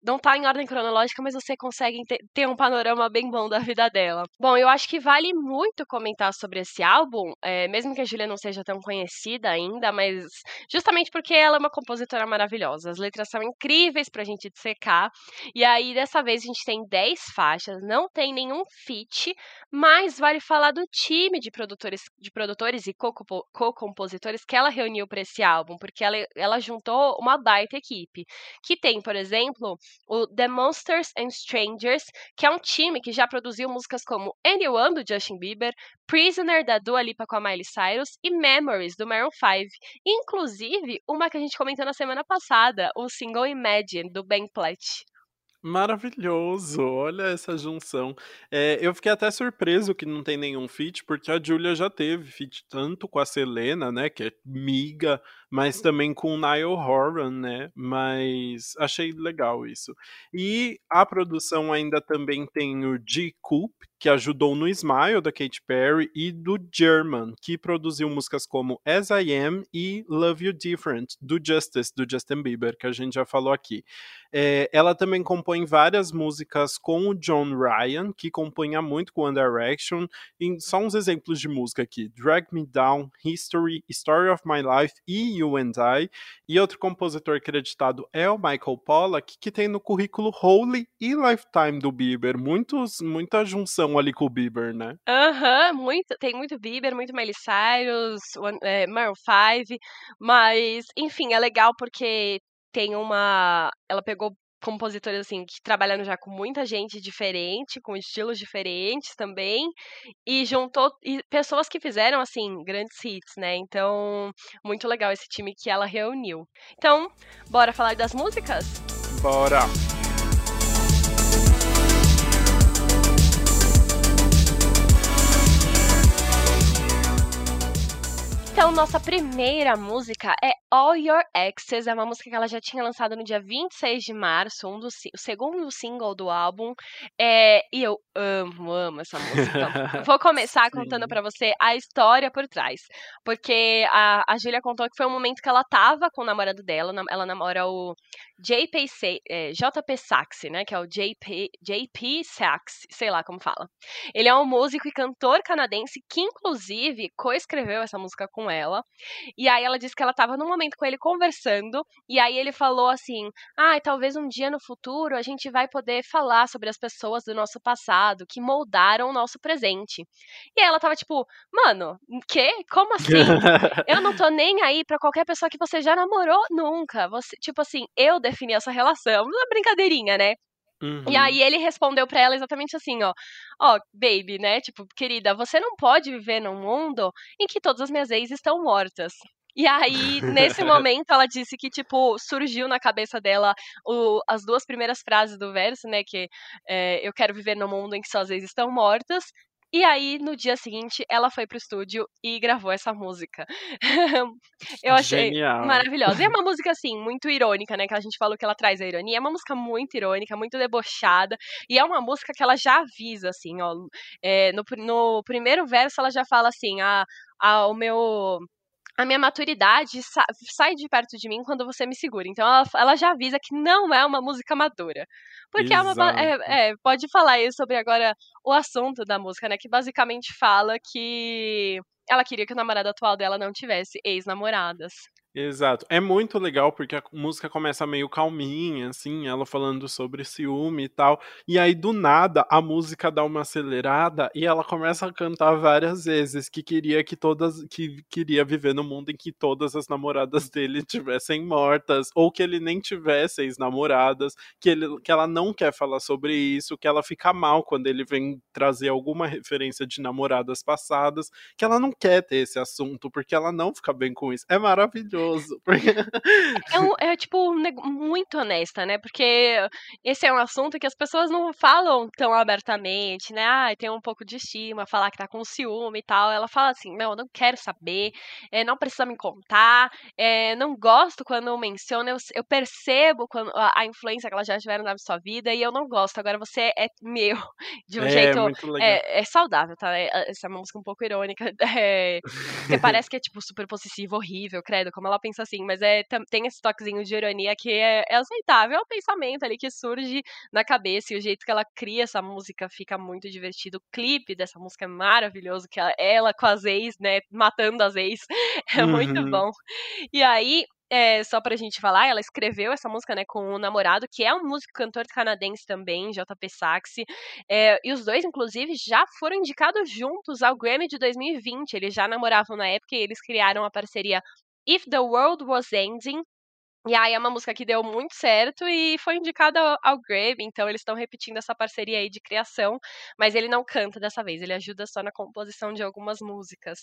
Não tá em ordem cronológica, mas você consegue te- ter um panorama bem bom da vida dela. Bom, eu acho que vale muito comentar sobre esse álbum, é, mesmo que a Julia não seja tão conhecida ainda, mas justamente porque ela é uma compositora maravilhosa. As letras são incríveis pra gente dissecar. E aí, dessa vez, a gente tem 10 faixas, não tem nenhum feat, mas vale falar do time de produtores, de produtores e co-compo- co-compositores que ela reuniu para esse álbum, porque ela, ela juntou uma baita equipe. Que tem, por exemplo, o The Monsters and Strangers, que é um time que já produziu músicas como Anyone, do Justin Bieber, Prisoner, da Dua Lipa com a Miley Cyrus, e Memories, do Maroon 5. Inclusive, uma que a gente comentou na semana passada, o single Imagine, do Ben Platt. Maravilhoso, olha essa junção. É, eu fiquei até surpreso que não tem nenhum feat, porque a Julia já teve feat tanto com a Selena, né, que é miga, mas também com o Niall Horan, né, mas achei legal isso. E a produção ainda também tem o G. Coop, que ajudou no Smile, da Katy Perry, e do German, que produziu músicas como As I Am e Love You Different, do Justice, do Justin Bieber, que a gente já falou aqui. É, ela também compõe várias músicas com o John Ryan, que compunha muito com One Direction. E só uns exemplos de música aqui: Drag Me Down, History, Story of My Life e You and I. E outro compositor creditado é o Michael Pollack, que tem no currículo Holy e Lifetime do Bieber. Muitos, muita junção ali com o Bieber, né? Aham, muito, tem muito Bieber, muito Miley Cyrus, One- é, Maroon 5, mas, enfim, é legal porque tem uma, ela pegou compositores, assim, que trabalhando já com muita gente diferente, com estilos diferentes também, e juntou e pessoas que fizeram, assim, grandes hits, né, então, muito legal esse time que ela reuniu. Então, bora falar das músicas? Bora! Então, nossa primeira música é All Your Exes. É uma música que ela já tinha lançado no dia 26 de março, um do, o segundo single do álbum. É, e eu amo, amo essa música. Vou começar contando para você a história por trás. Porque a, a Julia contou que foi um momento que ela tava com o namorado dela. Ela namora o JP, é, JP Saxe, né? Que é o JP, JP Saxe, sei lá como fala. Ele é um músico e cantor canadense que, inclusive, coescreveu essa música com ela. E aí ela disse que ela estava num momento com ele conversando, e aí ele falou assim: "Ah, talvez um dia no futuro a gente vai poder falar sobre as pessoas do nosso passado que moldaram o nosso presente". E aí ela tava tipo: "Mano, quê? Como assim? eu não tô nem aí para qualquer pessoa que você já namorou nunca. Você, tipo assim, eu defini essa relação". Uma brincadeirinha, né? Uhum. E aí ele respondeu para ela exatamente assim, ó. Ó, oh, baby, né? Tipo, querida, você não pode viver num mundo em que todas as minhas ex estão mortas. E aí, nesse momento, ela disse que, tipo, surgiu na cabeça dela o, as duas primeiras frases do verso, né? Que é, eu quero viver num mundo em que suas ex estão mortas. E aí, no dia seguinte, ela foi pro estúdio e gravou essa música. eu achei Genial. maravilhosa. E é uma música, assim, muito irônica, né? Que a gente falou que ela traz a ironia. É uma música muito irônica, muito debochada. E é uma música que ela já avisa, assim, ó. É, no, no primeiro verso, ela já fala assim: ah, ah, o meu a minha maturidade sa sai de perto de mim quando você me segura. Então ela, ela já avisa que não é uma música madura. Porque é uma. É, é, pode falar aí sobre agora o assunto da música, né? Que basicamente fala que ela queria que o namorado atual dela não tivesse ex-namoradas. Exato. É muito legal porque a música começa meio calminha, assim, ela falando sobre ciúme e tal. E aí, do nada, a música dá uma acelerada e ela começa a cantar várias vezes que queria que todas. que queria viver no mundo em que todas as namoradas dele tivessem mortas, ou que ele nem tivesse ex-namoradas, que, ele, que ela não quer falar sobre isso, que ela fica mal quando ele vem trazer alguma referência de namoradas passadas, que ela não quer ter esse assunto, porque ela não fica bem com isso. É maravilhoso maravilhoso. É, um, é, tipo, muito honesta, né? Porque esse é um assunto que as pessoas não falam tão abertamente, né? Ah, tem um pouco de estima, falar que tá com ciúme e tal. Ela fala assim: não, eu não quero saber, é, não precisa me contar, é, não gosto quando menciona, eu, eu percebo quando, a, a, influência que elas já tiveram na sua vida e eu não gosto. Agora você é meu, de um é, jeito. É, é, saudável, tá? É, essa é uma música um pouco irônica. É, porque parece que é, tipo, super possessivo, horrível, credo, como ela pensa assim, mas é, tem esse toquezinho de ironia que é, é aceitável, é o pensamento ali que surge na cabeça e o jeito que ela cria essa música fica muito divertido. O clipe dessa música é maravilhoso, que ela, ela com as ex, né, matando as ex, é uhum. muito bom. E aí, é, só pra gente falar, ela escreveu essa música, né, com o namorado, que é um músico cantor canadense também, JP Saxe. É, e os dois, inclusive, já foram indicados juntos ao Grammy de 2020. Eles já namoravam na época e eles criaram a parceria If the World Was Ending. E aí é uma música que deu muito certo e foi indicada ao, Grammy, então eles estão repetindo essa parceria aí de criação, mas ele não canta dessa vez, ele ajuda só na composição de algumas músicas.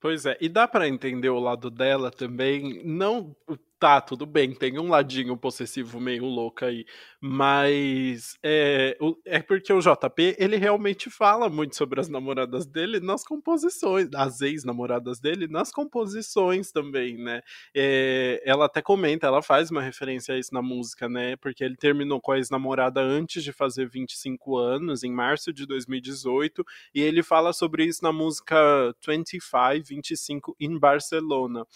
Pois é, e dá para entender o lado dela também, não tá, tudo bem, tem um ladinho possessivo meio louco aí, mas é, é porque o JP, ele realmente fala muito sobre as namoradas dele nas composições, as ex-namoradas dele nas composições também, né? É, ela até comenta, ela faz uma referência a isso na música, né? Porque ele terminou com a ex-namorada antes de fazer 25 anos, em março de 2018, e ele fala sobre isso na música 25, 25 in Barcelona.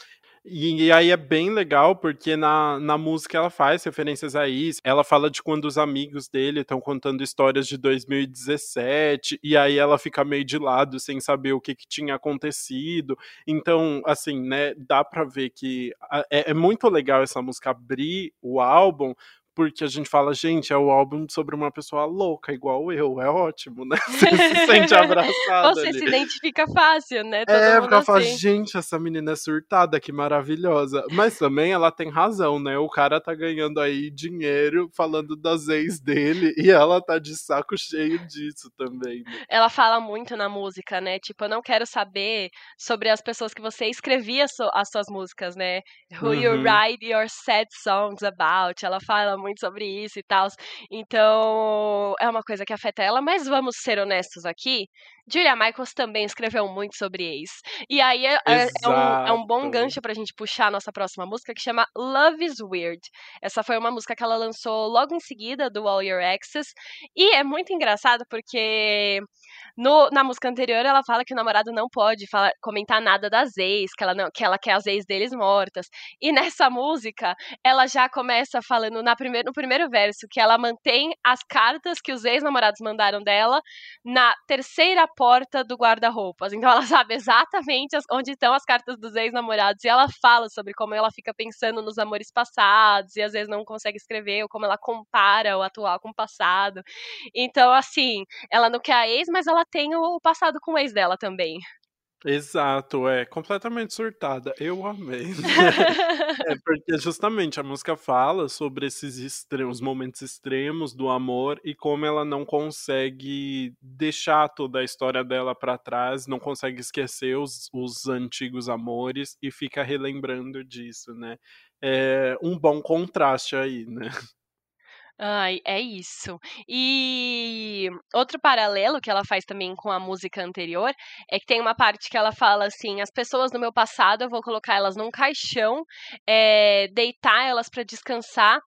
E, e, aí é bem legal, porque na, na música ela faz referências a isso. Ela fala de quando os amigos dele estão contando histórias de 2017, e aí ela fica meio de lado, sem saber o que, que tinha acontecido. Então, assim, né, dá pra ver que é, é muito legal essa música abrir o álbum, porque a gente fala, gente, é o álbum sobre uma pessoa louca, igual eu, é ótimo, né? Você se sente abraçado. Você ali. se identifica fácil, né? Todo é, porque ela assim. fala, gente, essa menina é surtada, que maravilhosa. Mas também ela tem razão, né? O cara tá ganhando aí dinheiro falando das ex dele e ela tá de saco cheio disso também. Né? Ela fala muito na música, né? Tipo, eu não quero saber sobre as pessoas que você escrevia as suas músicas, né? Who uhum. you write your sad songs about. Ela fala muito muito sobre isso e tal. Então, é uma coisa que afeta ela, mas vamos ser honestos aqui. Julia Michaels também escreveu muito sobre ex. E aí é, é, é, um, é um bom gancho pra gente puxar a nossa próxima música, que chama Love is Weird. Essa foi uma música que ela lançou logo em seguida do All Your Exes. E é muito engraçado porque no, na música anterior ela fala que o namorado não pode falar, comentar nada das ex, que ela, não, que ela quer as ex deles mortas. E nessa música, ela já começa falando na primeir, no primeiro verso que ela mantém as cartas que os ex-namorados mandaram dela na terceira porta do guarda-roupas. Então ela sabe exatamente onde estão as cartas dos ex-namorados e ela fala sobre como ela fica pensando nos amores passados e às vezes não consegue escrever, ou como ela compara o atual com o passado. Então, assim, ela não quer a ex, mas ela tem o passado com o ex dela também. Exato, é completamente surtada. Eu amei. é porque justamente a música fala sobre esses extremos, momentos extremos do amor e como ela não consegue deixar toda a história dela para trás, não consegue esquecer os, os antigos amores e fica relembrando disso, né? É um bom contraste aí, né? Ai, é isso. E outro paralelo que ela faz também com a música anterior é que tem uma parte que ela fala assim: as pessoas do meu passado eu vou colocar elas num caixão, é, deitar elas para descansar.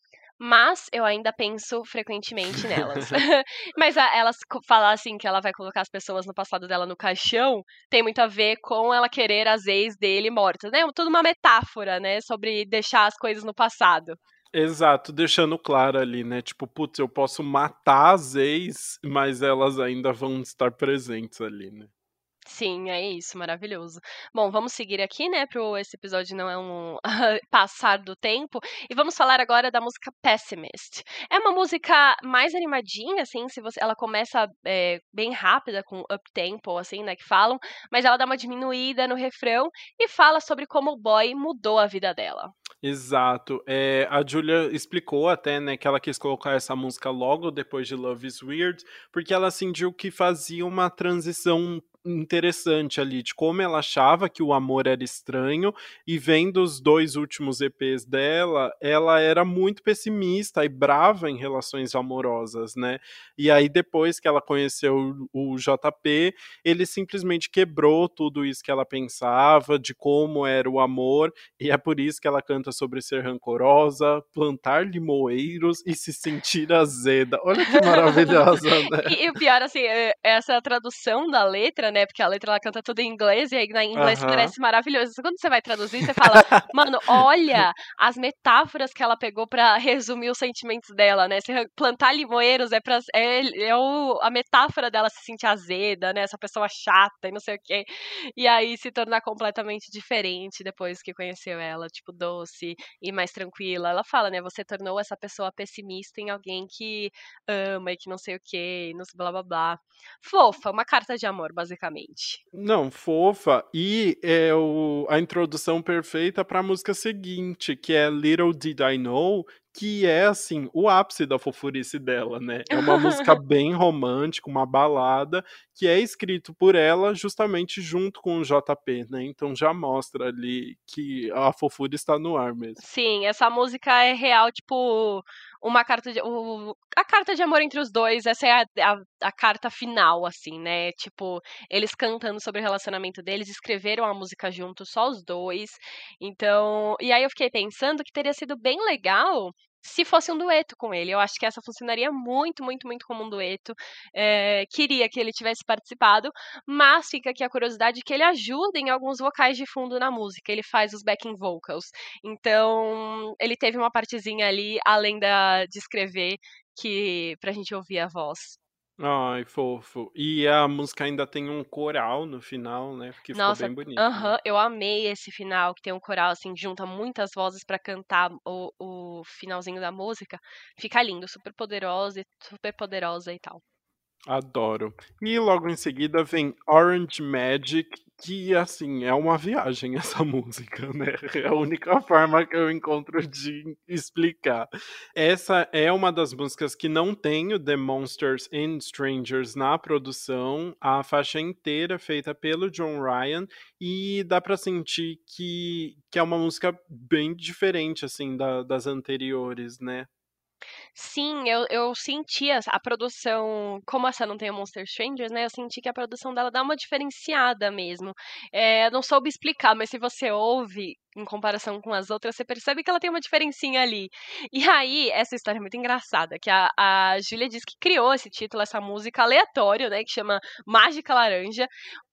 Mas eu ainda penso frequentemente nelas. mas a, ela falar assim que ela vai colocar as pessoas no passado dela no caixão tem muito a ver com ela querer as ex dele mortas, né? Tudo uma metáfora, né? Sobre deixar as coisas no passado. Exato, deixando claro ali, né? Tipo, putz, eu posso matar as ex, mas elas ainda vão estar presentes ali, né? Sim, é isso, maravilhoso. Bom, vamos seguir aqui, né, pro esse episódio não é um passar do tempo, e vamos falar agora da música Pessimist. É uma música mais animadinha, assim, se você, ela começa é, bem rápida, com up tempo, assim, né, que falam, mas ela dá uma diminuída no refrão e fala sobre como o boy mudou a vida dela. Exato. É, a Julia explicou até, né, que ela quis colocar essa música logo depois de Love is Weird, porque ela sentiu que fazia uma transição interessante ali de como ela achava que o amor era estranho e vendo os dois últimos EPs dela, ela era muito pessimista e brava em relações amorosas, né? E aí depois que ela conheceu o JP, ele simplesmente quebrou tudo isso que ela pensava de como era o amor e é por isso que ela canta sobre ser rancorosa, plantar limoeiros e se sentir azeda. Olha que maravilhosa, né? e, e o pior assim, é, essa tradução da letra né? Porque a letra ela canta tudo em inglês e aí na inglês parece maravilhoso. Quando você vai traduzir, você fala, mano, olha as metáforas que ela pegou para resumir os sentimentos dela, né? Se plantar limoeiros é, pra, é, é o, a metáfora dela se sentir azeda, né? Essa pessoa chata e não sei o quê. E aí se tornar completamente diferente depois que conheceu ela, tipo, doce e mais tranquila. Ela fala, né? Você tornou essa pessoa pessimista em alguém que ama e que não sei o quê, não sei blá blá blá. Fofa, uma carta de amor, basicamente basicamente. Não, fofa. E é o, a introdução perfeita para a música seguinte, que é Little Did I Know, que é assim o ápice da fofurice dela, né? É uma música bem romântica, uma balada que é escrito por ela justamente junto com o JP, né? Então já mostra ali que a fofura está no ar mesmo. Sim, essa música é real, tipo uma carta de. O, a carta de amor entre os dois, essa é a, a, a, carta final, assim, né? Tipo, eles cantando sobre o relacionamento deles, escreveram a música juntos, só os dois. Então. E aí eu fiquei pensando que teria sido bem legal se fosse um dueto com ele. Eu acho que essa funcionaria muito, muito, muito como um dueto. É, queria que ele tivesse participado, mas fica aqui a curiosidade que ele ajuda em alguns vocais de fundo na música. Ele faz os backing vocals. Então, ele teve uma partezinha ali, além da, de escrever, que pra gente ouvir a voz. Ai, fofo. E a música ainda tem um coral no final, né? Que ficou Nossa, bem bonito. aham, eu amei esse final, que tem um coral, assim, junta muitas vozes pra cantar o, o finalzinho da música. Fica lindo, super poderosa e super poderosa e tal. Adoro. E logo em seguida vem Orange Magic, que assim, é uma viagem essa música, né? É a única forma que eu encontro de explicar. Essa é uma das músicas que não tem o The Monsters and Strangers na produção, a faixa inteira é feita pelo John Ryan e dá para sentir que, que é uma música bem diferente assim da, das anteriores, né? Sim, eu, eu senti a, a produção, como essa não tem o Monster Strangers, né? Eu senti que a produção dela dá uma diferenciada mesmo. É, não soube explicar, mas se você ouve em comparação com as outras, você percebe que ela tem uma diferencinha ali. E aí, essa história é muito engraçada, que a, a Júlia diz que criou esse título, essa música aleatório, né, que chama Mágica Laranja,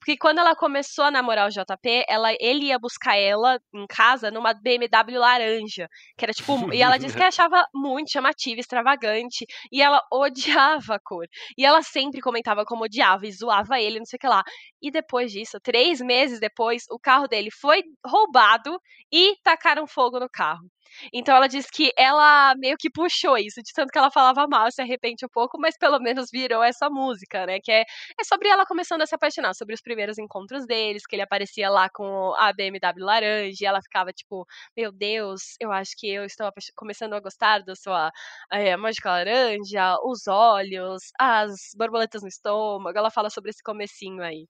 porque quando ela começou a namorar o JP, ela, ele ia buscar ela em casa numa BMW laranja, que era tipo, e ela disse que achava muito chamativa, extravagante, e ela odiava a cor. E ela sempre comentava como odiava e zoava ele, não sei o que lá. E depois disso, três meses depois, o carro dele foi roubado e tacaram fogo no carro. Então ela diz que ela meio que puxou isso, de tanto que ela falava mal, se arrepende um pouco, mas pelo menos virou essa música, né? Que é, é sobre ela começando a se apaixonar, sobre os primeiros encontros deles, que ele aparecia lá com a BMW laranja, e ela ficava tipo, meu Deus, eu acho que eu estou começando a gostar da sua é, mágica laranja, os olhos, as borboletas no estômago. Ela fala sobre esse comecinho aí.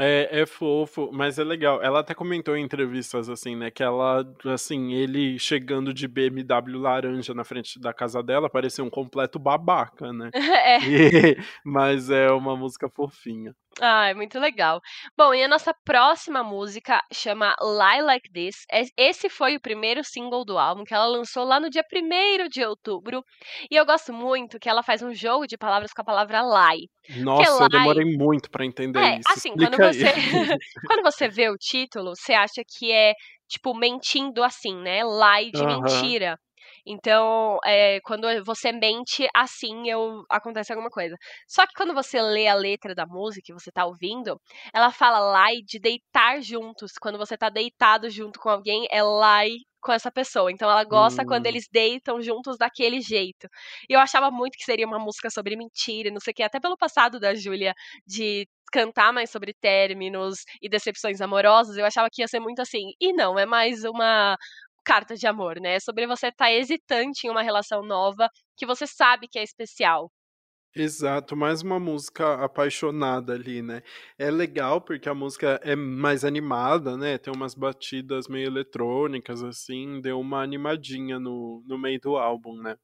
É, é fofo, mas é legal. Ela até comentou em entrevistas, assim, né, que ela, assim, ele chegando de BMW laranja na frente da casa dela parecia um completo babaca, né? É. E- mas é uma música fofinha. Ah, é muito legal. Bom, e a nossa próxima música chama Lie Like This. Es- Esse foi o primeiro single do álbum que ela lançou lá no dia 1 de outubro. E eu gosto muito que ela faz um jogo de palavras com a palavra lie. Nossa, eu lie- demorei muito pra entender É, isso. assim, quando você, quando você vê o título, você acha que é, tipo, mentindo assim, né? Lie de mentira. Então, é, quando você mente assim, eu, acontece alguma coisa. Só que quando você lê a letra da música e você tá ouvindo, ela fala lie de deitar juntos. Quando você tá deitado junto com alguém, é lie com essa pessoa. Então ela gosta quando Hum. eles deitam juntos daquele jeito. E eu achava muito que seria uma música sobre mentira, não sei o que, até pelo passado da Júlia de cantar mais sobre términos e decepções amorosas, eu achava que ia ser muito assim. E não, é mais uma carta de amor, né? É sobre você estar hesitante em uma relação nova que você sabe que é especial. Exato, mais uma música apaixonada ali, né? É legal porque a música é mais animada, né? Tem umas batidas meio eletrônicas, assim, deu uma animadinha no, no meio do álbum, né?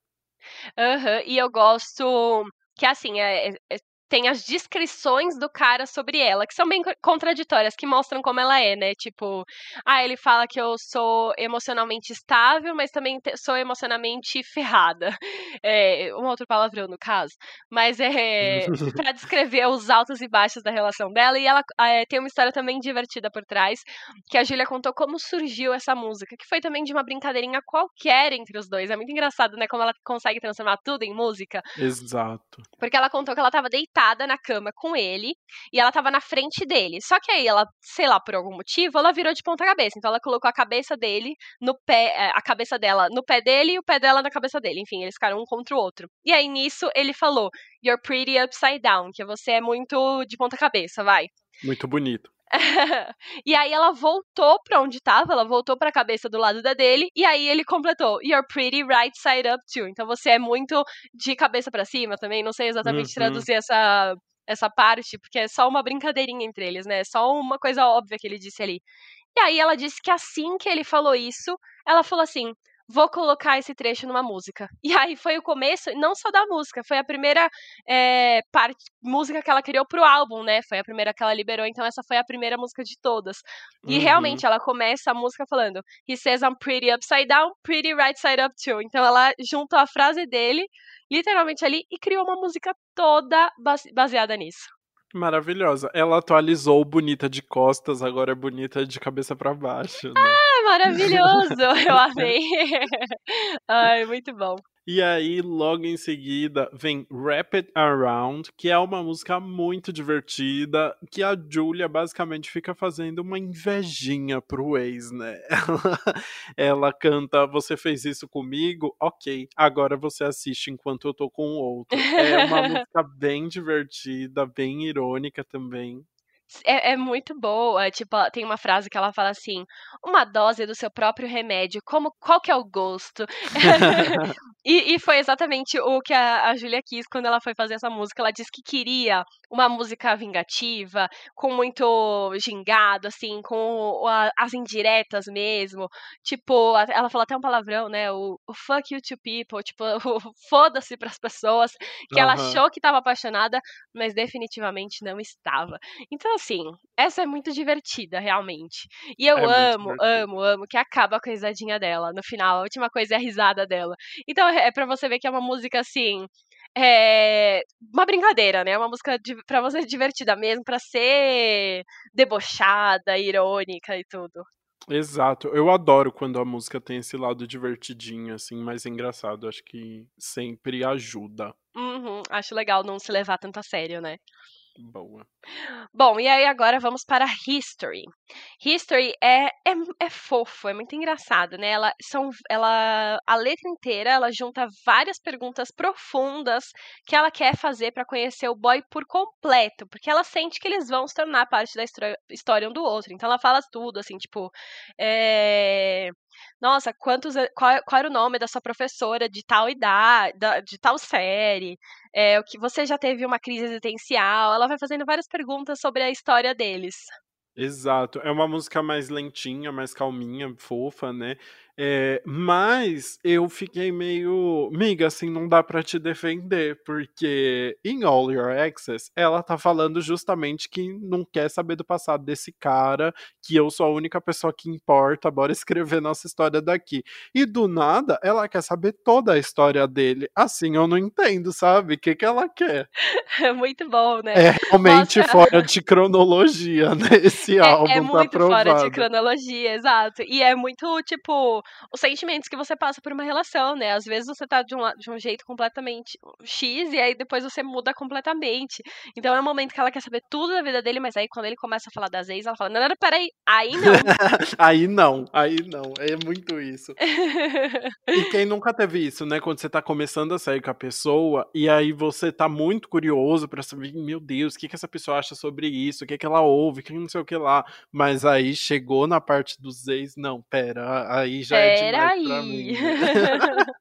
Aham, e eu gosto que assim, é, é- é- tem as descrições do cara sobre ela, que são bem co- contraditórias, que mostram como ela é, né? Tipo, ah, ele fala que eu sou emocionalmente estável, mas também sou emocionalmente ferrada. É, um outro palavrão, no caso. Mas é pra descrever os altos e baixos da relação dela, e ela é, tem uma história também divertida por trás, que a Júlia contou como surgiu essa música, que foi também de uma brincadeirinha qualquer entre os dois. É muito engraçado, né? Como ela consegue transformar tudo em música. Exato. Porque ela contou que ela tava deitada na cama com ele e ela tava na frente dele. Só que aí ela, sei lá, por algum motivo, ela virou de ponta cabeça. Então ela colocou a cabeça dele no pé, eh, a cabeça dela no pé dele e o pé dela na cabeça dele. Enfim, eles ficaram um contra o outro. E aí nisso ele falou: You're pretty upside down, que você é muito de ponta cabeça, vai. Muito bonito. e aí ela voltou pra onde tava, ela voltou pra cabeça do lado da dele, e aí ele completou, you're pretty right side up too. Então você é muito de cabeça pra cima também, não sei exatamente Uhum. traduzir essa essa parte, porque é só uma brincadeirinha entre eles, né? É só uma coisa óbvia que ele disse ali. E aí ela disse que assim que ele falou isso, ela falou assim: Vou colocar esse trecho numa música. E aí foi o começo, não só da música, foi a primeira é, parte, música que ela criou pro álbum, né? Foi a primeira que ela liberou, então essa foi a primeira música de todas. E Uhum. realmente ela começa a música falando: He says I'm pretty upside down, pretty right side up too. Então ela juntou a frase dele, literalmente ali, e criou uma música toda base- baseada nisso. Maravilhosa. Ela atualizou Bonita de costas, agora é Bonita de cabeça pra baixo, né? Maravilhoso! Eu amei. Ai, muito bom. E aí, logo em seguida, vem Wrap It Around, que é uma música muito divertida, que a Julia basicamente fica fazendo uma invejinha pro ex, né? Ela, ela canta Você fez isso comigo? Ok, agora você assiste enquanto eu tô com o outro. É uma música bem divertida, bem irônica também. É, é, muito boa. Tipo, tem uma frase que ela fala assim: uma dose do seu próprio remédio, como qual que é o gosto? e, e, foi exatamente o que a, a Julia quis quando ela foi fazer essa música. Ela disse que queria uma música vingativa, com muito gingado, assim, com a, as indiretas mesmo. Tipo, ela falou até um palavrão, né? O, o fuck you to people, tipo, o foda-se pras pessoas, que uhum. ela achou que estava apaixonada, mas definitivamente não estava. Então, assim, essa é muito divertida, realmente. E eu é amo, amo, amo que acaba com a risadinha dela no final. A última coisa é a risada dela. Então, é para você ver que é uma música assim. É uma brincadeira, né? Uma música pra você ser divertida mesmo, para ser debochada, irônica e tudo. Exato. Eu adoro quando a música tem esse lado divertidinho, assim, mais engraçado. Acho que sempre ajuda. Uhum, acho legal não se levar tanto a sério, né? Boa. Bom, e aí agora vamos para History. History é, é, é fofo, é muito engraçado, né? Ela, são, ela, a letra inteira, ela junta várias perguntas profundas que ela quer fazer para conhecer o boy por completo, porque ela sente que eles vão se tornar parte da história um do outro. Então ela fala tudo, assim, tipo, é, nossa, quantos, qual, qual, era o nome da sua professora de tal idade, de tal série, é, o que você já teve uma crise existencial. Ela vai fazendo várias perguntas sobre a história deles. Exato. É uma música mais lentinha, mais calminha, fofa, né? É, mas eu fiquei meio. Miga, assim, não dá para te defender, porque em All Your Access ela tá falando justamente que não quer saber do passado desse cara, que eu sou a única pessoa que importa, bora escrever nossa história daqui. E do nada, ela quer saber toda a história dele. Assim, eu não entendo, sabe? O que, que ela quer? É muito bom, né? É realmente nossa. fora de cronologia, né? Esse é, álbum é tá muito fora de cronologia, exato. E é muito, tipo, os sentimentos que você passa por uma relação, né? Às vezes você tá de um, de um jeito completamente X e aí depois você muda completamente. Então é um momento que ela quer saber tudo da vida dele, mas aí quando ele começa a falar das ex, ela fala: Não, não, peraí, aí não. aí não, aí não. É muito isso. e quem nunca teve isso, né? Quando você tá começando a sair com a pessoa e aí você tá muito curioso para saber, meu Deus, o que, que essa pessoa acha sobre isso, o que, que ela ouve, que não sei o que lá. Mas aí chegou na parte dos ex, não, pera, aí já Peraí.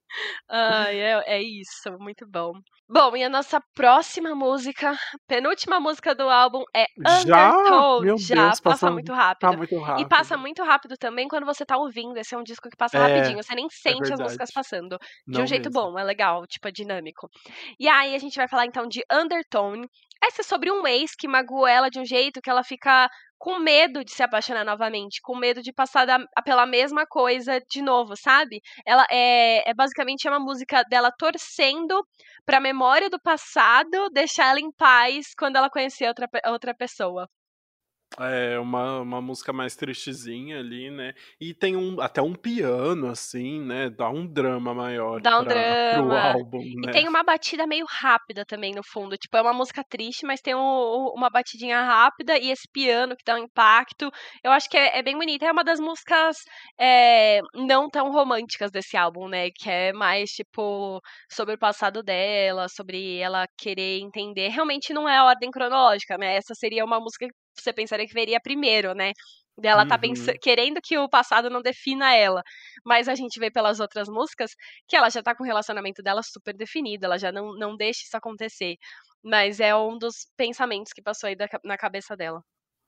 Ai, é, é isso, muito bom. Bom, e a nossa próxima música, penúltima música do álbum é Já? Undertow. Meu Já, Deus, passa muito tá rápido. muito rápido. E passa muito rápido também quando você tá ouvindo. Esse é um disco que passa É, rapidinho. Você nem é sente as músicas passando. De Não um jeito mesmo. bom, é legal, tipo, é dinâmico. E aí a gente vai falar então de Undertone. Essa é sobre um ex que magoou ela de um jeito que ela fica com medo de se apaixonar novamente, com medo de passar da- pela mesma coisa de novo, sabe? Ela é, é basicamente uma música dela torcendo pra memória do passado deixar ela em paz quando ela conhecer outra, outra pessoa. É uma, uma música mais tristezinha ali, né? E tem um, até um piano, assim, né? Dá um drama maior Dá um pra, pro drama. álbum, E né? tem uma batida meio rápida também no fundo. Tipo, é uma música triste, mas tem um- um- uma batidinha rápida e esse piano que dá um impacto. Eu acho que é, é bem bonita. É uma das músicas é, não tão românticas desse álbum, né? Que é mais, tipo, sobre o passado dela, sobre ela querer entender. Realmente não é a ordem cronológica, né? Essa seria uma música você pensaria que veria primeiro, né? Dela tá Uhum. querendo que o passado não defina ela. Mas a gente vê pelas outras músicas que ela já tá com o relacionamento dela super definido, ela já não, não deixa isso acontecer. Mas é um dos pensamentos que passou aí da na cabeça dela.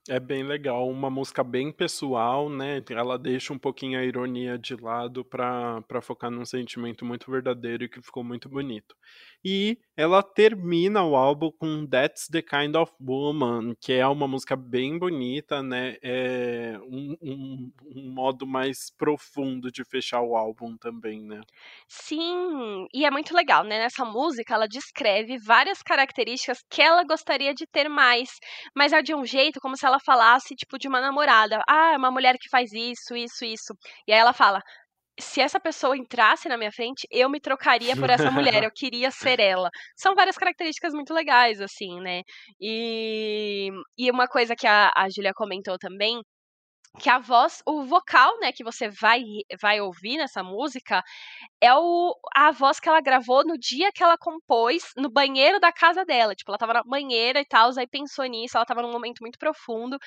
É bem legal, uma música bem pessoal, né? Ela deixa um pouquinho a ironia de lado pra focar num sentimento muito verdadeiro e que ficou muito bonito. E ela termina o álbum com That's the Kind of Woman, que é uma música bem bonita, né? É um, um, um modo mais profundo de fechar o álbum também, né? Sim, e é muito legal, né? Nessa música ela descreve várias características que ela gostaria de ter mais, mas é de um jeito como se ela falasse, tipo, de uma namorada. Ah, é uma mulher que faz isso, isso, isso. E aí ela fala: se essa pessoa entrasse na minha frente, eu me trocaria por essa mulher, eu queria ser ela. São várias características muito legais, assim, né? E, e uma coisa que a, a Julia comentou também que a voz, o vocal, né, que você vai vai ouvir nessa música é o, a voz que ela gravou no dia que ela compôs no banheiro da casa dela. Tipo, ela tava na banheira e tal, aí pensou nisso, ela tava num momento muito profundo.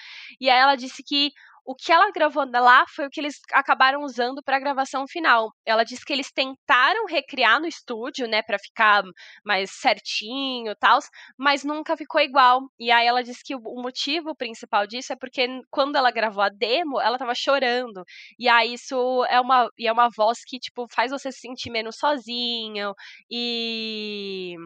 E aí ela disse que o que ela gravou lá foi o que eles acabaram usando para a gravação final. Ela disse que eles tentaram recriar no estúdio, né, para ficar mais certinho, tal, mas nunca ficou igual. E aí ela disse que o motivo principal disso é porque quando ela gravou a demo, ela tava chorando. E aí isso é uma e é uma voz que tipo faz você se sentir menos sozinho e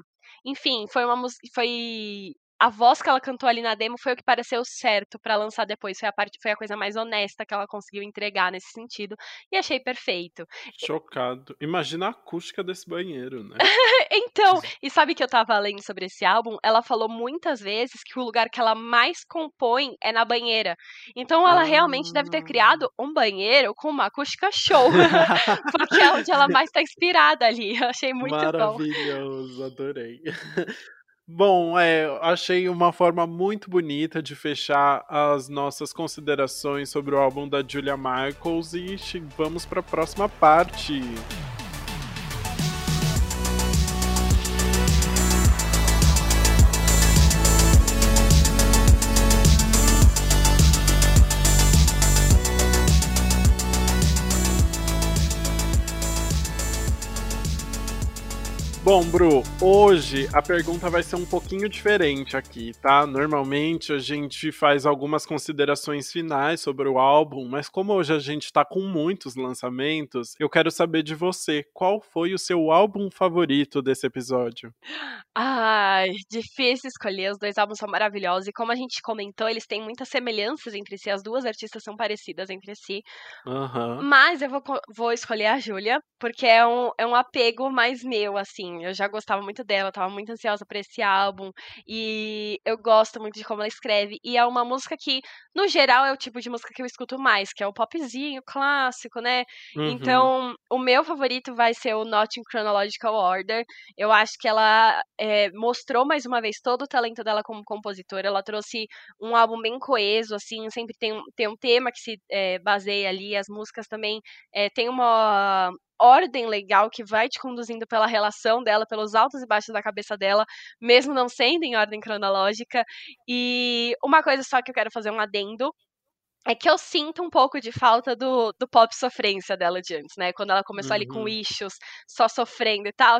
enfim, foi uma foi a voz que ela cantou ali na demo foi o que pareceu certo para lançar depois. Foi a parte, foi a coisa mais honesta que ela conseguiu entregar nesse sentido. E achei perfeito. Chocado. Imagina a acústica desse banheiro, né? então, e sabe que eu tava lendo sobre esse álbum? Ela falou muitas vezes que o lugar que ela mais compõe é na banheira. Então ela ah. realmente deve ter criado um banheiro com uma acústica show. Porque é onde ela mais tá inspirada ali. Eu achei muito Maravilhoso, bom. adorei. Bom, é, achei uma forma muito bonita de fechar as nossas considerações sobre o álbum da Julia Michaels e vamos para a próxima parte. Bom, Bru, hoje a pergunta vai ser um pouquinho diferente aqui, tá? Normalmente a gente faz algumas considerações finais sobre o álbum, mas como hoje a gente tá com muitos lançamentos, eu quero saber de você, qual foi o seu álbum favorito desse episódio? Ai, difícil escolher, os dois álbuns são maravilhosos e como a gente comentou, eles têm muitas semelhanças entre si, as duas artistas são parecidas entre si. Uhum. Mas eu vou, vou escolher a Júlia, porque é um, é um apego mais meu, assim assim, eu já gostava muito dela, tava muito ansiosa por esse álbum e eu gosto muito de como ela escreve e é uma música que, no geral, é o tipo de música que eu escuto mais, que é o popzinho clássico, né? Uhum. Então, o meu favorito vai ser o Not in Chronological Order. Eu acho que ela é, mostrou mais uma vez todo o talento dela como compositora. Ela trouxe um álbum bem coeso, assim, sempre tem, tem um tema que se é, baseia ali. As músicas também é, tem uma ordem legal que vai te conduzindo pela relação dela, pelos altos e baixos da cabeça dela, mesmo não sendo em ordem cronológica. E uma coisa só que eu quero fazer um adendo é que eu sinto um pouco de falta do, do pop sofrência dela de antes, né? Quando ela começou uhum. ali com uhum. issues, só sofrendo e tal.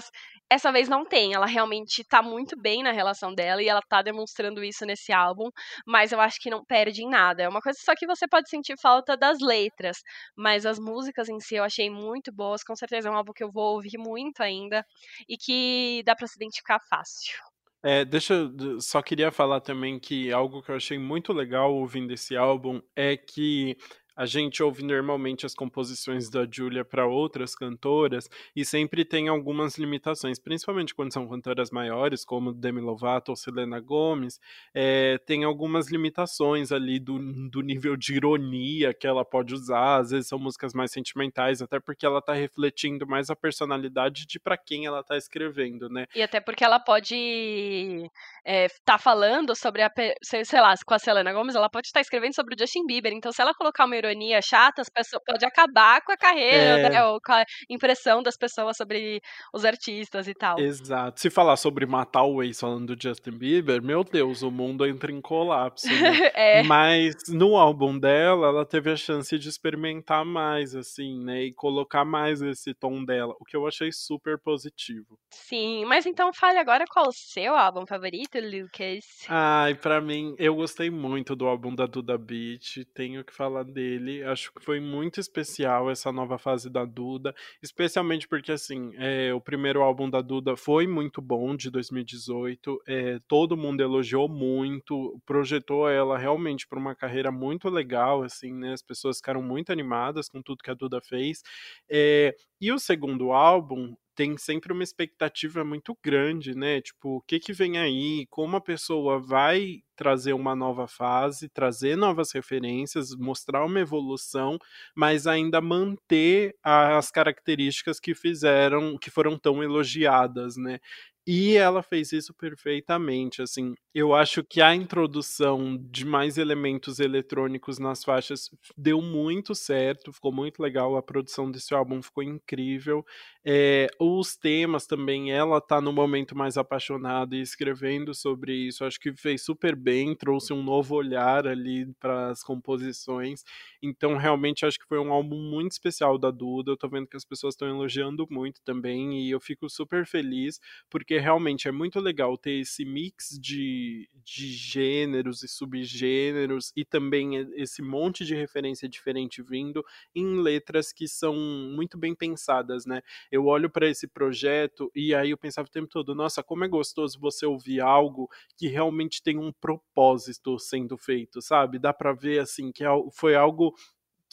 Essa vez não tem, ela realmente tá muito bem na relação dela e ela tá demonstrando isso nesse álbum, mas eu acho que não perde em nada. É uma coisa só que você pode sentir falta das letras, mas as músicas em si eu achei muito boas, com certeza é um álbum que eu vou ouvir muito ainda e que dá para se identificar fácil. É, deixa eu só queria falar também que algo que eu achei muito legal ouvindo esse álbum é que a gente ouve normalmente as composições da Julia para outras cantoras e sempre tem algumas limitações, principalmente quando são cantoras maiores, como Demi Lovato ou Selena Gomez, é, tem algumas limitações ali do, do nível de ironia que ela pode usar, às vezes são músicas mais sentimentais, até porque ela está refletindo mais a personalidade de para quem ela está escrevendo, né? E até porque ela pode é, tá falando sobre a, sei lá, com a Selena Gomez, ela pode estar escrevendo sobre o Justin Bieber, então se ela colocar uma ironia chata, as pessoas pode acabar com a carreira, é... né, ou com a impressão das pessoas sobre os artistas e tal. Exato. Se falar sobre matar o falando do Justin Bieber, meu Deus, o mundo entra em colapso. Né? é. Mas no álbum dela, ela teve a chance de experimentar mais, assim, né, e colocar mais esse tom dela, o que eu achei super positivo. Sim, mas então fale agora qual o seu álbum favorito, Lucas? Ai, pra mim, eu gostei muito do álbum da Duda Beat, tenho que falar dele dele. Acho que foi muito especial essa nova fase da Duda, especialmente porque, assim, é, o primeiro álbum da Duda foi muito bom, de 2018. É, todo mundo elogiou muito, projetou ela realmente para uma carreira muito legal, assim, né? As pessoas ficaram muito animadas com tudo que a Duda fez. É, e o segundo álbum, tem sempre uma expectativa muito grande, né? Tipo, o que que vem aí? Como a pessoa vai trazer uma nova fase, trazer novas referências, mostrar uma evolução, mas ainda manter as características que fizeram, que foram tão elogiadas, né? E ela fez isso perfeitamente, assim. Eu acho que a introdução de mais elementos eletrônicos nas faixas deu muito certo, ficou muito legal. A produção desse álbum ficou incrível. É, os temas também, ela tá no momento mais apaixonada e escrevendo sobre isso. Acho que fez super bem, trouxe um novo olhar ali para as composições. Então, realmente, acho que foi um álbum muito especial da Duda. Eu tô vendo que as pessoas estão elogiando muito também e eu fico super feliz porque porque realmente é muito legal ter esse mix de, de gêneros e subgêneros e também esse monte de referência diferente vindo em letras que são muito bem pensadas, né? Eu olho para esse projeto e aí eu pensava o tempo todo, nossa, como é gostoso você ouvir algo que realmente tem um propósito sendo feito, sabe? Dá para ver assim que é foi algo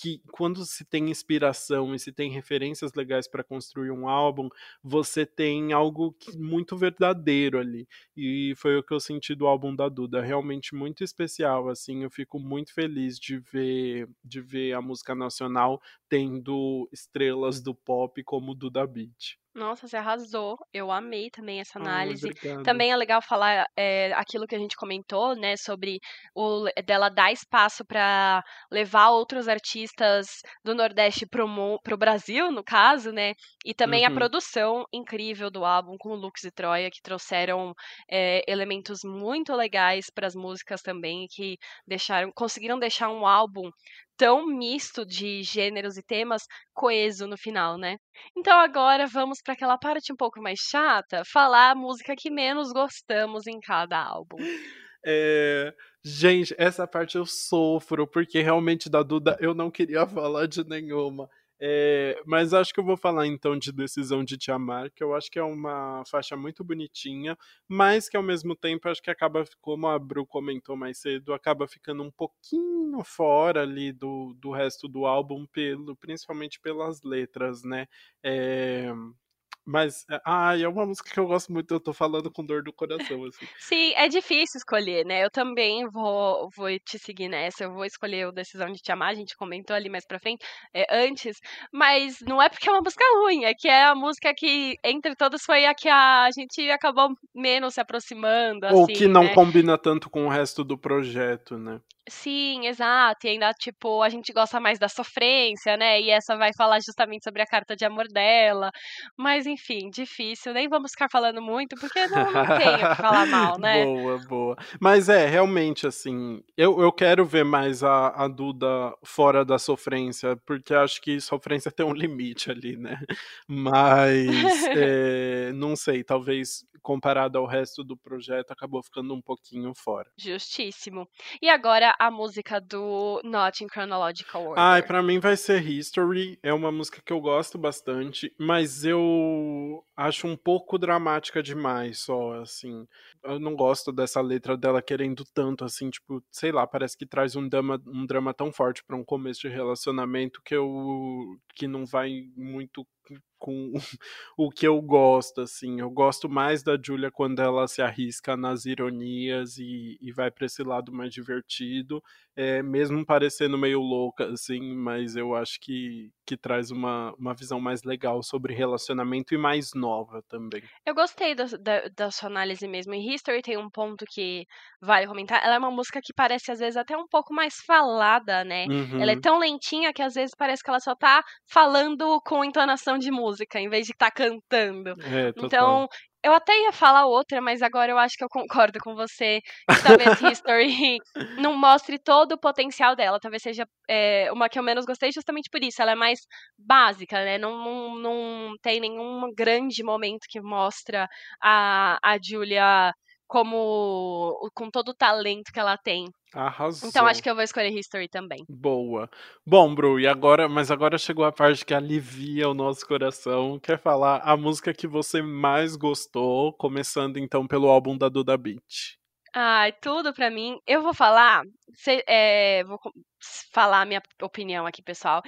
que quando se tem inspiração e se tem referências legais para construir um álbum, você tem algo que, muito verdadeiro ali. E foi o que eu senti do álbum da Duda, realmente muito especial, assim, eu fico muito feliz de ver de ver a música nacional tendo estrelas do pop como Duda Beat. Nossa, você arrasou. Eu amei também essa análise. Ai, também é legal falar é, aquilo que a gente comentou, né, sobre o dela dar espaço para levar outros artistas do Nordeste pro, pro Brasil, no caso, né, e também uhum. a produção incrível do álbum com Lux e Troia, que trouxeram é, elementos muito legais para as músicas também, que deixaram, conseguiram deixar um álbum tão misto de gêneros e temas coeso no final, né? Então agora vamos para aquela parte um pouco mais chata, falar a música que menos gostamos em cada álbum. É, gente, essa parte eu sofro, porque realmente da Duda eu não queria falar de nenhuma. É, mas acho que eu vou falar então de Decisão de Te Amar, que eu acho que é uma faixa muito bonitinha, mas que ao mesmo tempo acho que acaba, como a Bru comentou mais cedo, acaba ficando um pouquinho fora ali do, do resto do álbum, pelo, principalmente pelas letras, né? É, mas, ah, é uma música que eu gosto muito, eu tô falando com dor do coração, assim. Sim, é difícil escolher, né? Eu também vou, vou te seguir nessa, eu vou escolher o Decisão de Te Amar, a gente comentou ali mais pra frente, é, antes, mas não é porque é uma música ruim, é que é a música que, entre todas, foi a que a gente acabou menos se aproximando, Ou assim, que não né? combina tanto com o resto do projeto, né? Sim, exato. E ainda, tipo, a gente gosta mais da sofrência, né? E essa vai falar justamente sobre a carta de amor dela. Mas, enfim, difícil. Nem vamos ficar falando muito, porque não, não tem o que falar mal, né? Boa, boa. Mas é, realmente, assim, eu, eu quero ver mais a, a Duda fora da sofrência, porque acho que sofrência tem um limite ali, né? Mas, é, não sei, talvez comparado ao resto do projeto, acabou ficando um pouquinho fora. Justíssimo. E agora a música do Not in Chronological Order. Ai, pra mim vai ser History. É uma música que eu gosto bastante, mas eu acho um pouco dramática demais, só, assim. Eu não gosto dessa letra dela querendo tanto, assim, tipo, sei lá, parece que traz um drama, um drama tão forte para um começo de relacionamento que eu que não vai muito com o que eu gosto, assim. Eu gosto mais da Julia quando ela se arrisca nas ironias e, e vai para esse lado mais divertido, é, mesmo parecendo meio louca, assim, mas eu acho que, que traz uma, uma visão mais legal sobre relacionamento e mais nova também. Eu gostei da, da, da sua análise mesmo. Em History tem um ponto que vale comentar. Ela é uma música que parece, às vezes, até um pouco mais falada, né? Uhum. Ela é uhum. tão lentinha que às vezes parece que ela só tá falando com entonação de música, em vez de estar tá cantando. É, então, eu até ia falar outra, mas agora eu acho que eu concordo com você. Que talvez History não mostre todo o potencial dela. Talvez seja é, uma que eu menos gostei justamente por isso. Ela é mais básica, né? Não, não, não tem nenhum grande momento que mostra a, a Julia como com todo o talento que ela tem. Arrasou. Então acho que eu vou escolher History também. Boa. Bom, Bru, e agora, mas agora chegou a parte que alivia o nosso coração. Quer falar a música que você mais gostou, começando então pelo álbum da Duda Beat. Ai, tudo pra mim. Eu vou falar, é, vou falar a minha opinião aqui, pessoal.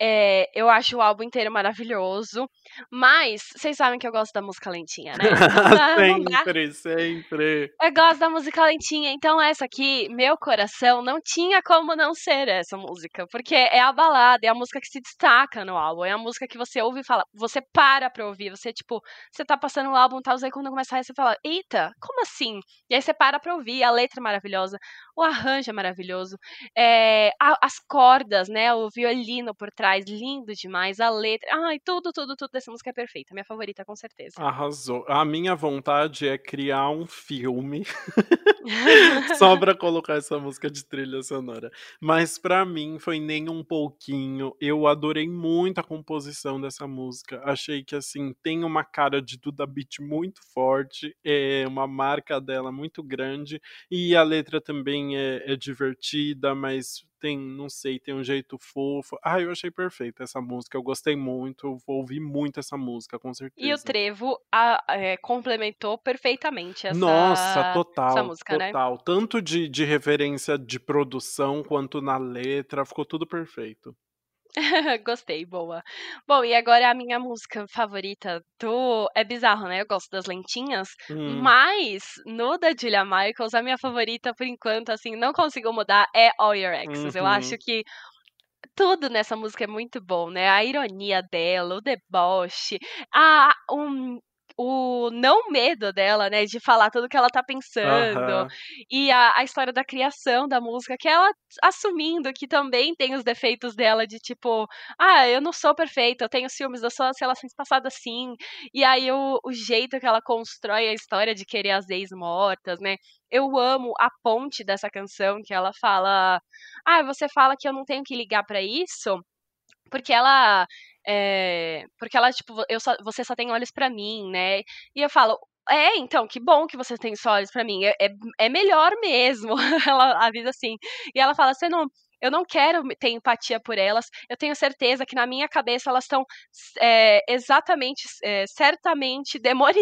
É, eu acho o álbum inteiro maravilhoso. Mas vocês sabem que eu gosto da música lentinha, né? sempre, sempre. Eu gosto da música lentinha. Então, essa aqui, meu coração, não tinha como não ser essa música. Porque é a balada, é a música que se destaca no álbum. É a música que você ouve e fala. Você para pra ouvir. Você, tipo, você tá passando o álbum e tal. Aí quando começa a você fala, eita, como assim? E aí você para pra ouvir. A letra é maravilhosa. O arranjo é maravilhoso. É, a, as cordas, né? O violino por trás, lindo demais. A letra. Ai, tudo, tudo, tudo dessa música é perfeita. Minha favorita, com certeza. Arrasou. A minha vontade é criar um filme só pra colocar essa música de trilha sonora. Mas para mim foi nem um pouquinho. Eu adorei muito a composição dessa música. Achei que assim tem uma cara de Duda Beat muito forte, é uma marca dela muito grande e a letra também é, é divertida, mas tem, não sei, tem um jeito fofo. Ah, eu achei perfeita essa música, eu gostei muito, vou ouvir muito essa música, com certeza. E o Trevo a, é, complementou perfeitamente essa, Nossa, total, essa música, né? total. Né? Tanto de, de referência de produção quanto na letra, ficou tudo perfeito. Gostei, boa. Bom, e agora a minha música favorita do. É bizarro, né? Eu gosto das lentinhas, hum. mas no da Julia Michaels, a minha favorita, por enquanto, assim, não consigo mudar, é All Your Exes. Uhum. Eu acho que tudo nessa música é muito bom, né? A ironia dela, o deboche, a, um, o não medo dela, né, de falar tudo que ela tá pensando. E a, a história da criação da música, que ela assumindo que também tem os defeitos dela de tipo, ah, eu não sou perfeita, eu tenho ciúmes, eu sou as relações passadas sim. E aí o, o jeito que ela constrói a história de querer as ex mortas, né? Eu amo a ponte dessa canção que ela fala: "Ah, você fala que eu não tenho que ligar para isso?" Porque ela é, porque ela, tipo, eu só, você só tem olhos para mim, né? E eu falo, é, então, que bom que você tem só olhos para mim. É, é, é, melhor mesmo. ela avisa assim. E ela fala: você não, eu não quero ter empatia por elas. Eu tenho certeza que na minha cabeça elas estão é, exatamente, é, certamente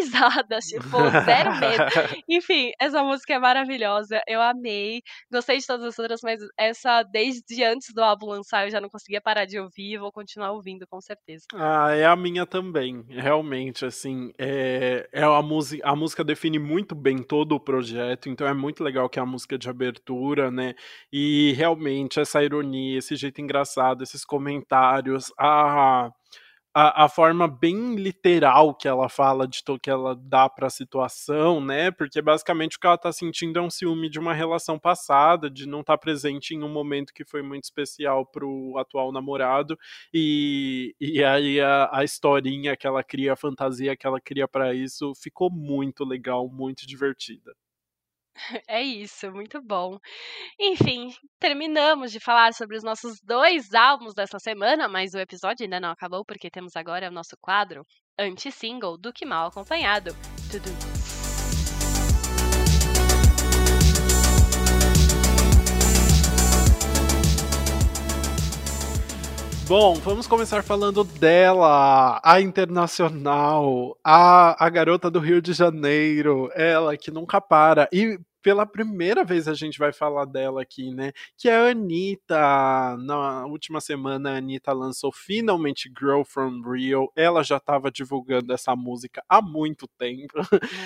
demonizadas, tipo, zero medo. Enfim, essa música é maravilhosa. Eu amei. Gostei de todas as outras, mas essa, desde antes do álbum lançar, eu já não conseguia parar de ouvir e vou continuar ouvindo, com certeza. Ah, é a minha também. Realmente, assim, é, é a, música, a música define muito bem todo o projeto, então é muito legal que é a música de abertura, né? E realmente, essa ironia, esse jeito engraçado, esses comentários, a, a, a forma bem literal que ela fala de que ela dá para a situação, né? Porque basicamente o que ela tá sentindo é um ciúme de uma relação passada, de não estar tá presente em um momento que foi muito especial pro atual namorado. E, e aí a, a historinha que ela cria, a fantasia que ela cria para isso, ficou muito legal, muito divertida. É isso, muito bom. Enfim, terminamos de falar sobre os nossos dois álbuns dessa semana, mas o episódio ainda não acabou porque temos agora o nosso quadro anti-single do que mal acompanhado. Tudo. Bom, vamos começar falando dela, a internacional, a, a garota do Rio de Janeiro, ela que nunca para. E pela primeira vez a gente vai falar dela aqui, né? Que é a Anitta. Na última semana, a Anitta lançou finalmente Girl from Rio. Ela já estava divulgando essa música há muito tempo.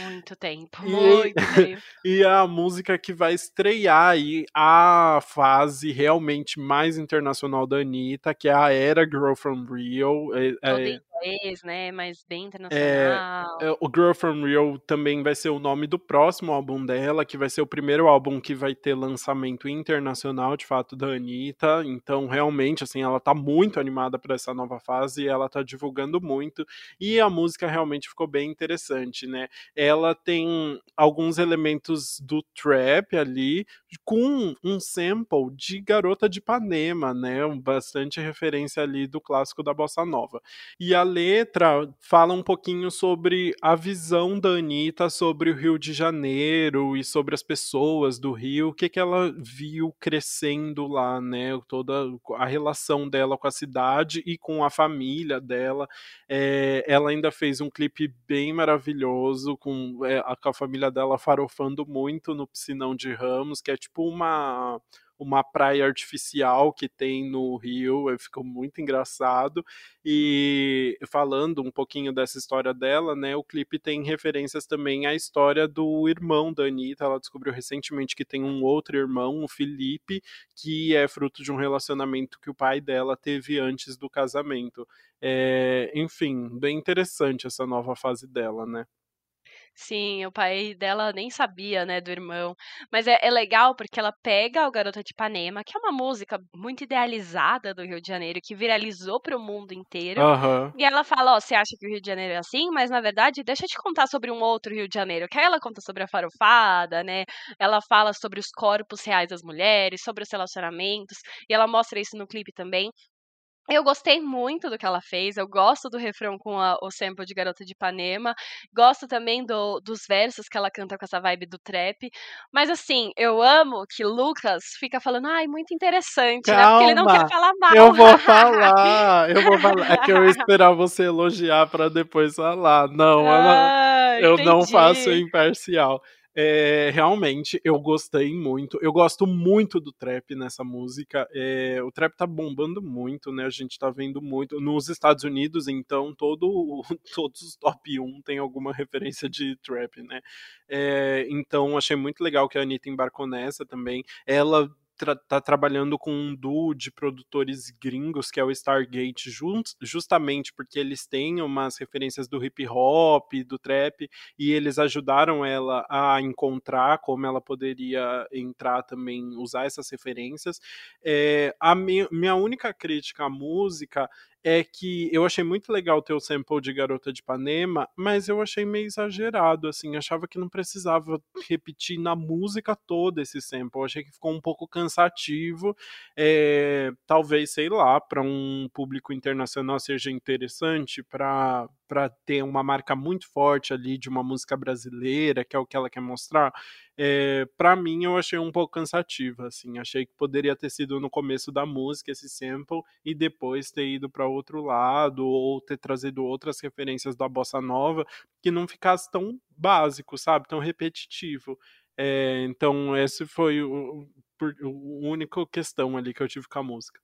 Muito tempo, muito e, tempo. E a música que vai estrear aí a fase realmente mais internacional da Anitta, que é a era Girl from Rio. É, é, inglês, né? Mas bem é, internacional. É, o Girl from Rio também vai ser o nome do próximo álbum dela, que vai ser o primeiro álbum que vai ter lançamento internacional, de fato, da Anitta. Então, realmente, assim, ela tá muito animada para essa nova fase, ela tá divulgando muito. E a música realmente ficou bem interessante, né? Ela tem alguns elementos do trap ali, com um sample de Garota de Ipanema, né? Bastante referência ali do clássico da Bossa Nova. E a letra fala um pouquinho sobre a visão da Anitta sobre o Rio de Janeiro e sobre as pessoas do Rio, o que, que ela viu crescendo lá, né? Toda a relação dela com a cidade e com a família dela. É, ela ainda fez um clipe bem maravilhoso com, é, com a família dela farofando muito no Piscinão de Ramos, que é tipo uma uma praia artificial que tem no Rio, ficou muito engraçado. E falando um pouquinho dessa história dela, né, o clipe tem referências também à história do irmão da Anitta. Ela descobriu recentemente que tem um outro irmão, o Felipe, que é fruto de um relacionamento que o pai dela teve antes do casamento. É, enfim, bem interessante essa nova fase dela, né? Sim, o pai dela nem sabia, né, do irmão. Mas é, é legal porque ela pega o Garota de Ipanema, que é uma música muito idealizada do Rio de Janeiro, que viralizou para o mundo inteiro. Uhum. E ela fala: Ó, você acha que o Rio de Janeiro é assim? Mas na verdade, deixa eu te contar sobre um outro Rio de Janeiro. Que aí ela conta sobre a farofada, né? Ela fala sobre os corpos reais das mulheres, sobre os relacionamentos. E ela mostra isso no clipe também. Eu gostei muito do que ela fez, eu gosto do refrão com a, o sample de Garota de Ipanema, gosto também do, dos versos que ela canta com essa vibe do trap, mas assim, eu amo que Lucas fica falando, ai, muito interessante, Calma, né? Porque ele não quer falar mal. Eu vou falar, eu vou falar. É que eu ia esperar você elogiar para depois falar. Não, ah, eu não faço imparcial. É, realmente, eu gostei muito. Eu gosto muito do trap nessa música. É, o trap tá bombando muito, né? A gente tá vendo muito. Nos Estados Unidos, então, todo, todos os top 1 tem alguma referência de trap, né? É, então, achei muito legal que a Anitta embarcou nessa também. Ela tra tá trabalhando com um duo de produtores gringos, que é o Stargate, just, justamente porque eles têm umas referências do hip hop, do trap, e eles ajudaram ela a encontrar como ela poderia entrar também, usar essas referências. É, a minha única crítica à música é que eu achei muito legal ter o sample de Garota de Ipanema, mas eu achei meio exagerado, assim, achava que não precisava repetir na música toda esse sample, eu achei que ficou um pouco cansativo, é, talvez, sei lá, para um público internacional seja interessante, para ter uma marca muito forte ali de uma música brasileira, que é o que ela quer mostrar, é, para mim eu achei um pouco cansativa, assim, achei que poderia ter sido no começo da música esse sample e depois ter ido para outro lado ou ter trazido outras referências da bossa nova que não ficasse tão básico, sabe, tão repetitivo. É, então esse foi o, o, o único questão ali que eu tive com a música.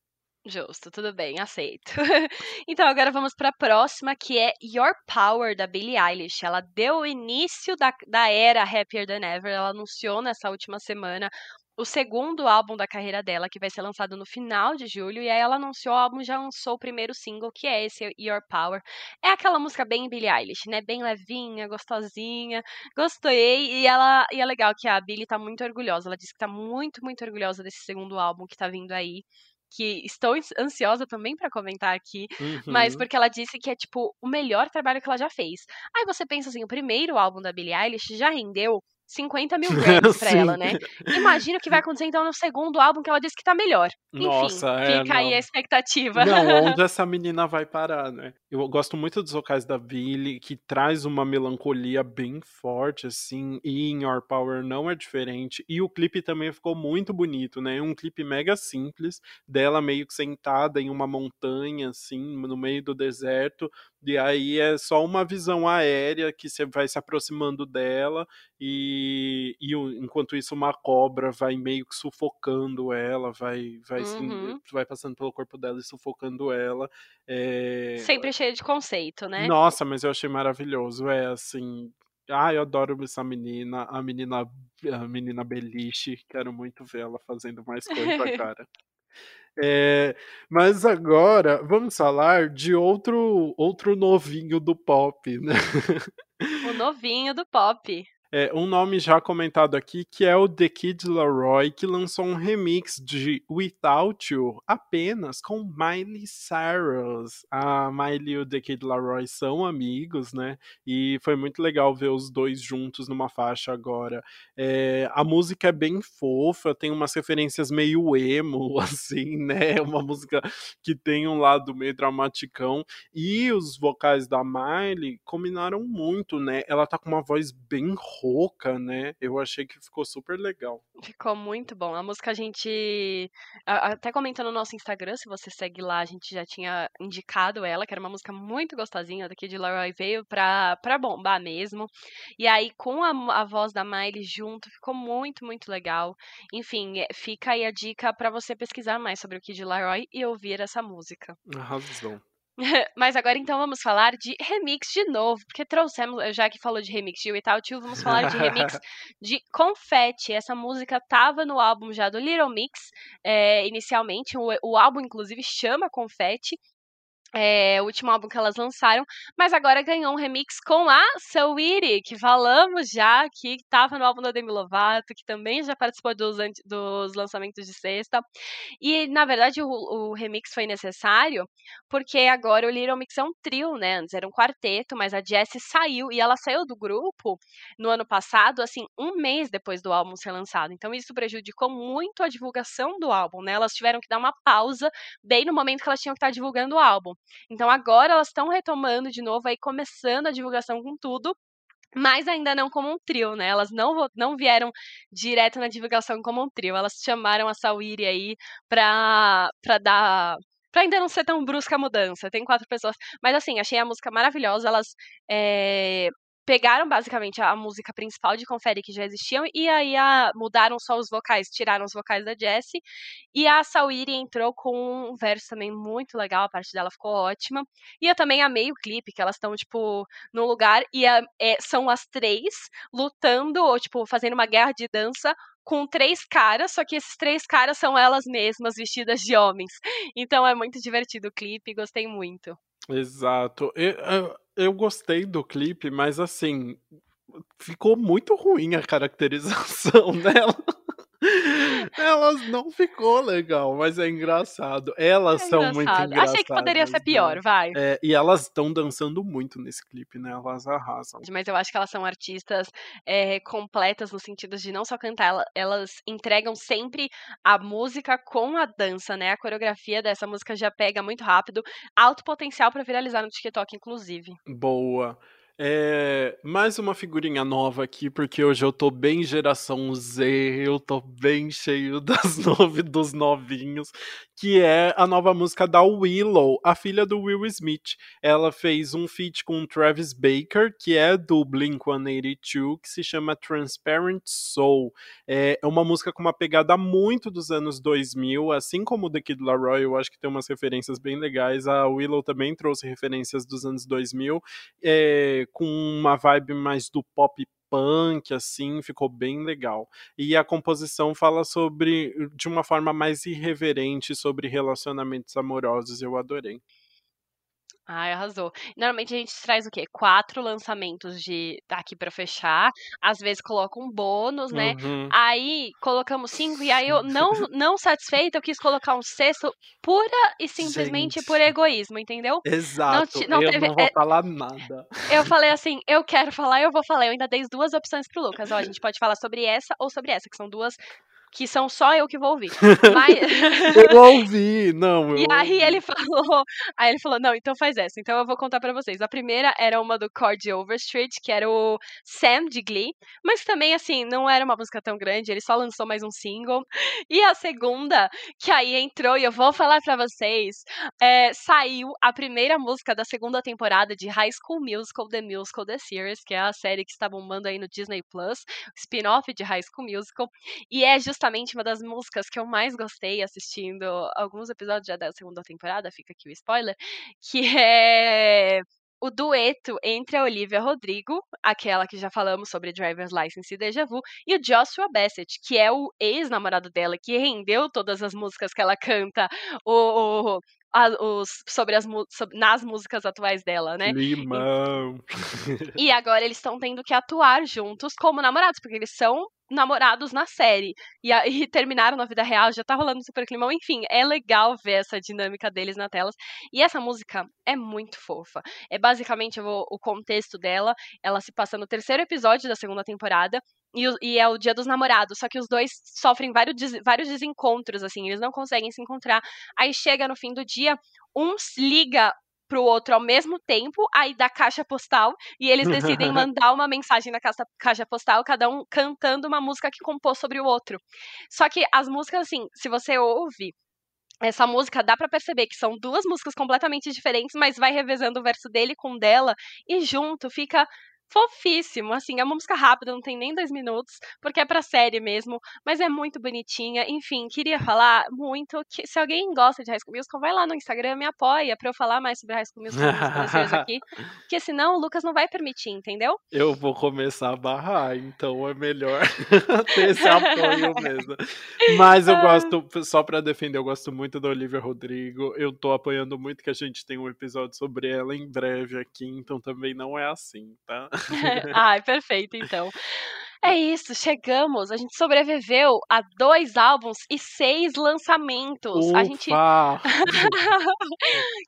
Justo, tudo bem, aceito. então, agora vamos para a próxima, que é Your Power, da Billie Eilish. Ela deu o início da, da era Happier Than Ever. Ela anunciou nessa última semana o segundo álbum da carreira dela, que vai ser lançado no final de julho. E aí ela anunciou o álbum, já lançou o primeiro single, que é esse, Your Power. É aquela música bem Billie Eilish, né? Bem levinha, gostosinha. Gostei. E ela e é legal que a Billie tá muito orgulhosa. Ela disse que tá muito, muito orgulhosa desse segundo álbum que tá vindo aí que estou ansiosa também para comentar aqui, uhum. mas porque ela disse que é tipo o melhor trabalho que ela já fez. Aí você pensa assim, o primeiro álbum da Billie Eilish já rendeu 50 mil Grammys pra ela, né? Imagina o que vai acontecer então no segundo álbum que ela disse que tá melhor. Enfim, Nossa, é, fica não. aí a expectativa. Não, onde essa menina vai parar, né? Eu gosto muito dos vocais da Billy, que traz uma melancolia bem forte, assim, e em Your Power não é diferente. E o clipe também ficou muito bonito, né? Um clipe mega simples, dela meio que sentada em uma montanha, assim, no meio do deserto, e aí é só uma visão aérea que você vai se aproximando dela e, e enquanto isso uma cobra vai meio que sufocando ela, vai vai, uhum. vai passando pelo corpo dela e sufocando ela. É... Sempre cheio de conceito, né? Nossa, mas eu achei maravilhoso. É assim, ah, eu adoro essa menina, a menina, a menina beliche. Quero muito ver ela fazendo mais coisa, cara. É, mas agora vamos falar de outro outro novinho do pop, né? O novinho do pop. É, um nome já comentado aqui que é o The Kid Laroi, que lançou um remix de Without You apenas com Miley Cyrus. A Miley e o The Kid Laroi são amigos, né? E foi muito legal ver os dois juntos numa faixa agora. É, a música é bem fofa, tem umas referências meio emo, assim, né? Uma música que tem um lado meio dramaticão. E os vocais da Miley combinaram muito, né? Ela tá com uma voz bem né? Eu achei que ficou super legal. Ficou muito bom. A música a gente. Até comentou no nosso Instagram, se você segue lá, a gente já tinha indicado ela, que era uma música muito gostosinha daqui de Leroy veio pra, pra bombar mesmo. E aí, com a, a voz da Miley junto, ficou muito, muito legal. Enfim, é, fica aí a dica para você pesquisar mais sobre o Kid Laroi e ouvir essa música. Arrasou. Mas agora então vamos falar de remix de novo, porque trouxemos, já que falou de remix de Without Tio, vamos falar de remix de Confetti. Essa música tava no álbum já do Little Mix, é, inicialmente, o, o álbum inclusive chama Confetti, é, o último álbum que elas lançaram, mas agora ganhou um remix com a Saweetie, que falamos já que estava no álbum da Demi Lovato, que também já participou dos, dos lançamentos de sexta. E, na verdade, o, o, remix foi necessário porque agora o Little Mix é um trio, né? Antes era um quarteto, mas a Jessie saiu e ela saiu do grupo no ano passado, assim, um mês depois do álbum ser lançado. Então isso prejudicou muito a divulgação do álbum, né? Elas tiveram que dar uma pausa bem no momento que elas tinham que estar divulgando o álbum. Então agora elas estão retomando de novo aí, começando a divulgação com tudo, mas ainda não como um trio, né? Elas não, não vieram direto na divulgação como um trio. Elas chamaram a Sawiri aí pra, pra dar. Pra ainda não ser tão brusca a mudança. Tem quatro pessoas. Mas assim, achei a música maravilhosa. Elas é, pegaram basicamente a, música principal de Confere que já existiam e aí a, mudaram só os vocais, tiraram os vocais da Jessie e a Sawiri entrou com um verso também muito legal, a parte dela ficou ótima. E eu também amei o clipe, que elas estão, tipo, num lugar e a, é, são as três lutando, ou, tipo, fazendo uma guerra de dança com três caras, só que esses três caras são elas mesmas, vestidas de homens. Então é muito divertido o clipe, gostei muito. Exato. Eu, eu, eu gostei do clipe, mas assim, ficou muito ruim a caracterização dela. Elas não ficou legal, mas é engraçado. Elas é são engraçado. muito engraçadas. Achei que poderia ser pior, né? vai. É, e elas estão dançando muito nesse clipe, né? Elas arrasam. Mas eu acho que elas são artistas é, completas no sentido de não só cantar, elas entregam sempre a música com a dança, né? A coreografia dessa música já pega muito rápido. Alto potencial para viralizar no TikTok, inclusive. Boa. É, mais uma figurinha nova aqui, porque hoje eu tô bem geração Z, eu tô bem cheio das nove, dos novinhos, que é a nova música da Willow, a filha do Will Smith. Ela fez um feat com Travis Baker, que é do Blink-182, que se chama Transparent Soul. É, é uma música com uma pegada muito dos anos 2000, assim como The Kid Laroi, eu acho que tem umas referências bem legais. A Willow também trouxe referências dos anos 2000. É, com uma vibe mais do pop punk, assim, ficou bem legal. E a composição fala sobre, de uma forma mais irreverente, sobre relacionamentos amorosos, eu adorei. Ai, arrasou. Normalmente a gente traz o quê? Quatro lançamentos de daqui para fechar. Às vezes coloca um bônus, né? Uhum. Aí colocamos cinco e aí eu não não satisfeita, eu quis colocar um sexto pura e simplesmente gente. por egoísmo, entendeu? Exato. Não, não eu teve, não vou é, falar nada. Eu falei assim, eu quero falar, eu vou falar. Eu ainda dei duas opções pro Lucas. Ó, a gente pode falar sobre essa ou sobre essa, que são duas que são só eu que vou ouvir. Mas... eu ouvi, não. Eu e aí ele falou, aí ele falou, não, então faz essa. Então eu vou contar para vocês. A primeira era uma do Cord Overstreet, que era o Sam de Glee, mas também assim não era uma música tão grande. Ele só lançou mais um single. E a segunda, que aí entrou e eu vou falar para vocês, é, saiu a primeira música da segunda temporada de High School Musical, The Musical, The Series, que é a série que está bombando aí no Disney Plus, spin-off de High School Musical, e é justamente justamente uma das músicas que eu mais gostei assistindo alguns episódios já da segunda temporada, fica aqui o spoiler, que é o dueto entre a Olivia Rodrigo, aquela que já falamos sobre Driver's License e Deja Vu, e o Joshua Bassett, que é o ex-namorado dela, que rendeu todas as músicas que ela canta, o, o a, os, sobre as sobre, nas músicas atuais dela, né? Limão. E, e agora eles estão tendo que atuar juntos como namorados, porque eles são namorados na série. E, e terminaram na vida real, já tá rolando super climão. Enfim, é legal ver essa dinâmica deles na telas. E essa música é muito fofa. É basicamente o, contexto dela. Ela se passa no terceiro episódio da segunda temporada. E, e, é o dia dos namorados, só que os dois sofrem vários, vários desencontros, assim, eles não conseguem se encontrar. Aí chega no fim do dia, um liga pro outro ao mesmo tempo, aí da caixa postal, e eles decidem mandar uma mensagem na caixa, caixa postal, cada um cantando uma música que compôs sobre o outro. Só que as músicas, assim, se você ouve, essa música dá para perceber que são duas músicas completamente diferentes, mas vai revezando o verso dele com o dela e junto fica fofíssimo, assim, é uma música rápida, não tem nem dois minutos, porque é pra série mesmo, mas é muito bonitinha. Enfim, queria falar muito que se alguém gosta de High School Musical, vai lá no Instagram, me apoia pra eu falar mais sobre High School Musical aqui, porque senão o Lucas não vai permitir, entendeu? Eu vou começar a barrar, então é melhor ter esse apoio mesmo. Mas eu gosto, só pra defender, eu gosto muito da Olivia Rodrigo, eu tô apoiando muito que a gente tem um episódio sobre ela em breve aqui, então também não é assim, tá? Ai, perfeito, então. É isso, chegamos. A gente sobreviveu a dois álbuns e seis lançamentos. Ufa. A gente.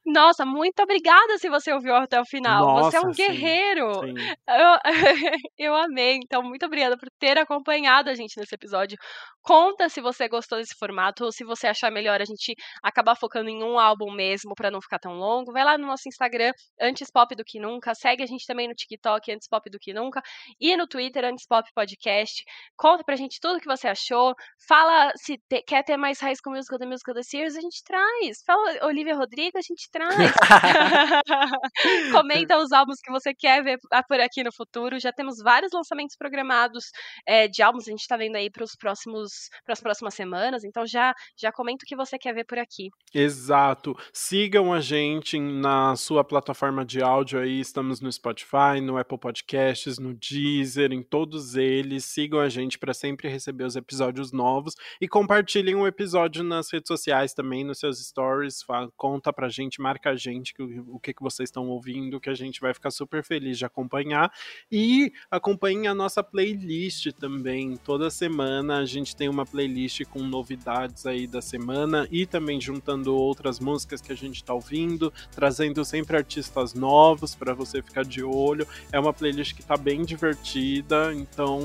Nossa, muito obrigada se você ouviu até o final. Nossa, você é um sim, guerreiro. sim. Eu, eu amei. Então, muito obrigada por ter acompanhado a gente nesse episódio. Conta se você gostou desse formato ou se você achar melhor a gente acabar focando em um álbum mesmo para não ficar tão longo. Vai lá no nosso Instagram, Antes Pop do que Nunca. Segue a gente também no TikTok, Antes Pop do que Nunca. E no Twitter, Antes Pop Podcast. Conta pra gente tudo o que você achou. Fala se te, quer ter mais High School Musical da Musical The Series, a gente traz. Fala Olivia Rodrigo, a gente traz. Comenta os álbuns que você quer ver por aqui no futuro. Já temos vários lançamentos programados é, de álbuns. A gente tá vendo aí pros próximos para as próximas semanas. Então já já comenta o que você quer ver por aqui. Exato. Sigam a gente na sua plataforma de áudio aí. Estamos no Spotify, no Apple Podcasts, no Deezer, em todos eles. Sigam a gente para sempre receber os episódios novos e compartilhem o episódio nas redes sociais também, nos seus stories. Fala, conta pra gente, marca a gente que, o que, que vocês estão ouvindo, que a gente vai ficar super feliz de acompanhar. E acompanhem a nossa playlist também. Toda semana a gente tem uma playlist com novidades aí da semana e também juntando outras músicas que a gente tá ouvindo, trazendo sempre artistas novos para você ficar de olho. É uma playlist que tá bem divertida, então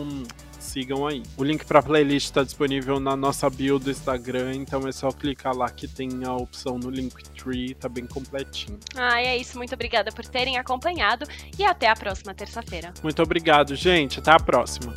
sigam aí. O link para a playlist está disponível na nossa bio do Instagram, então é só clicar lá que tem a opção no Linktree, tá bem completinho. Ah, é isso. Muito obrigada por terem acompanhado e até a próxima terça-feira. Muito obrigado, gente. Até a próxima.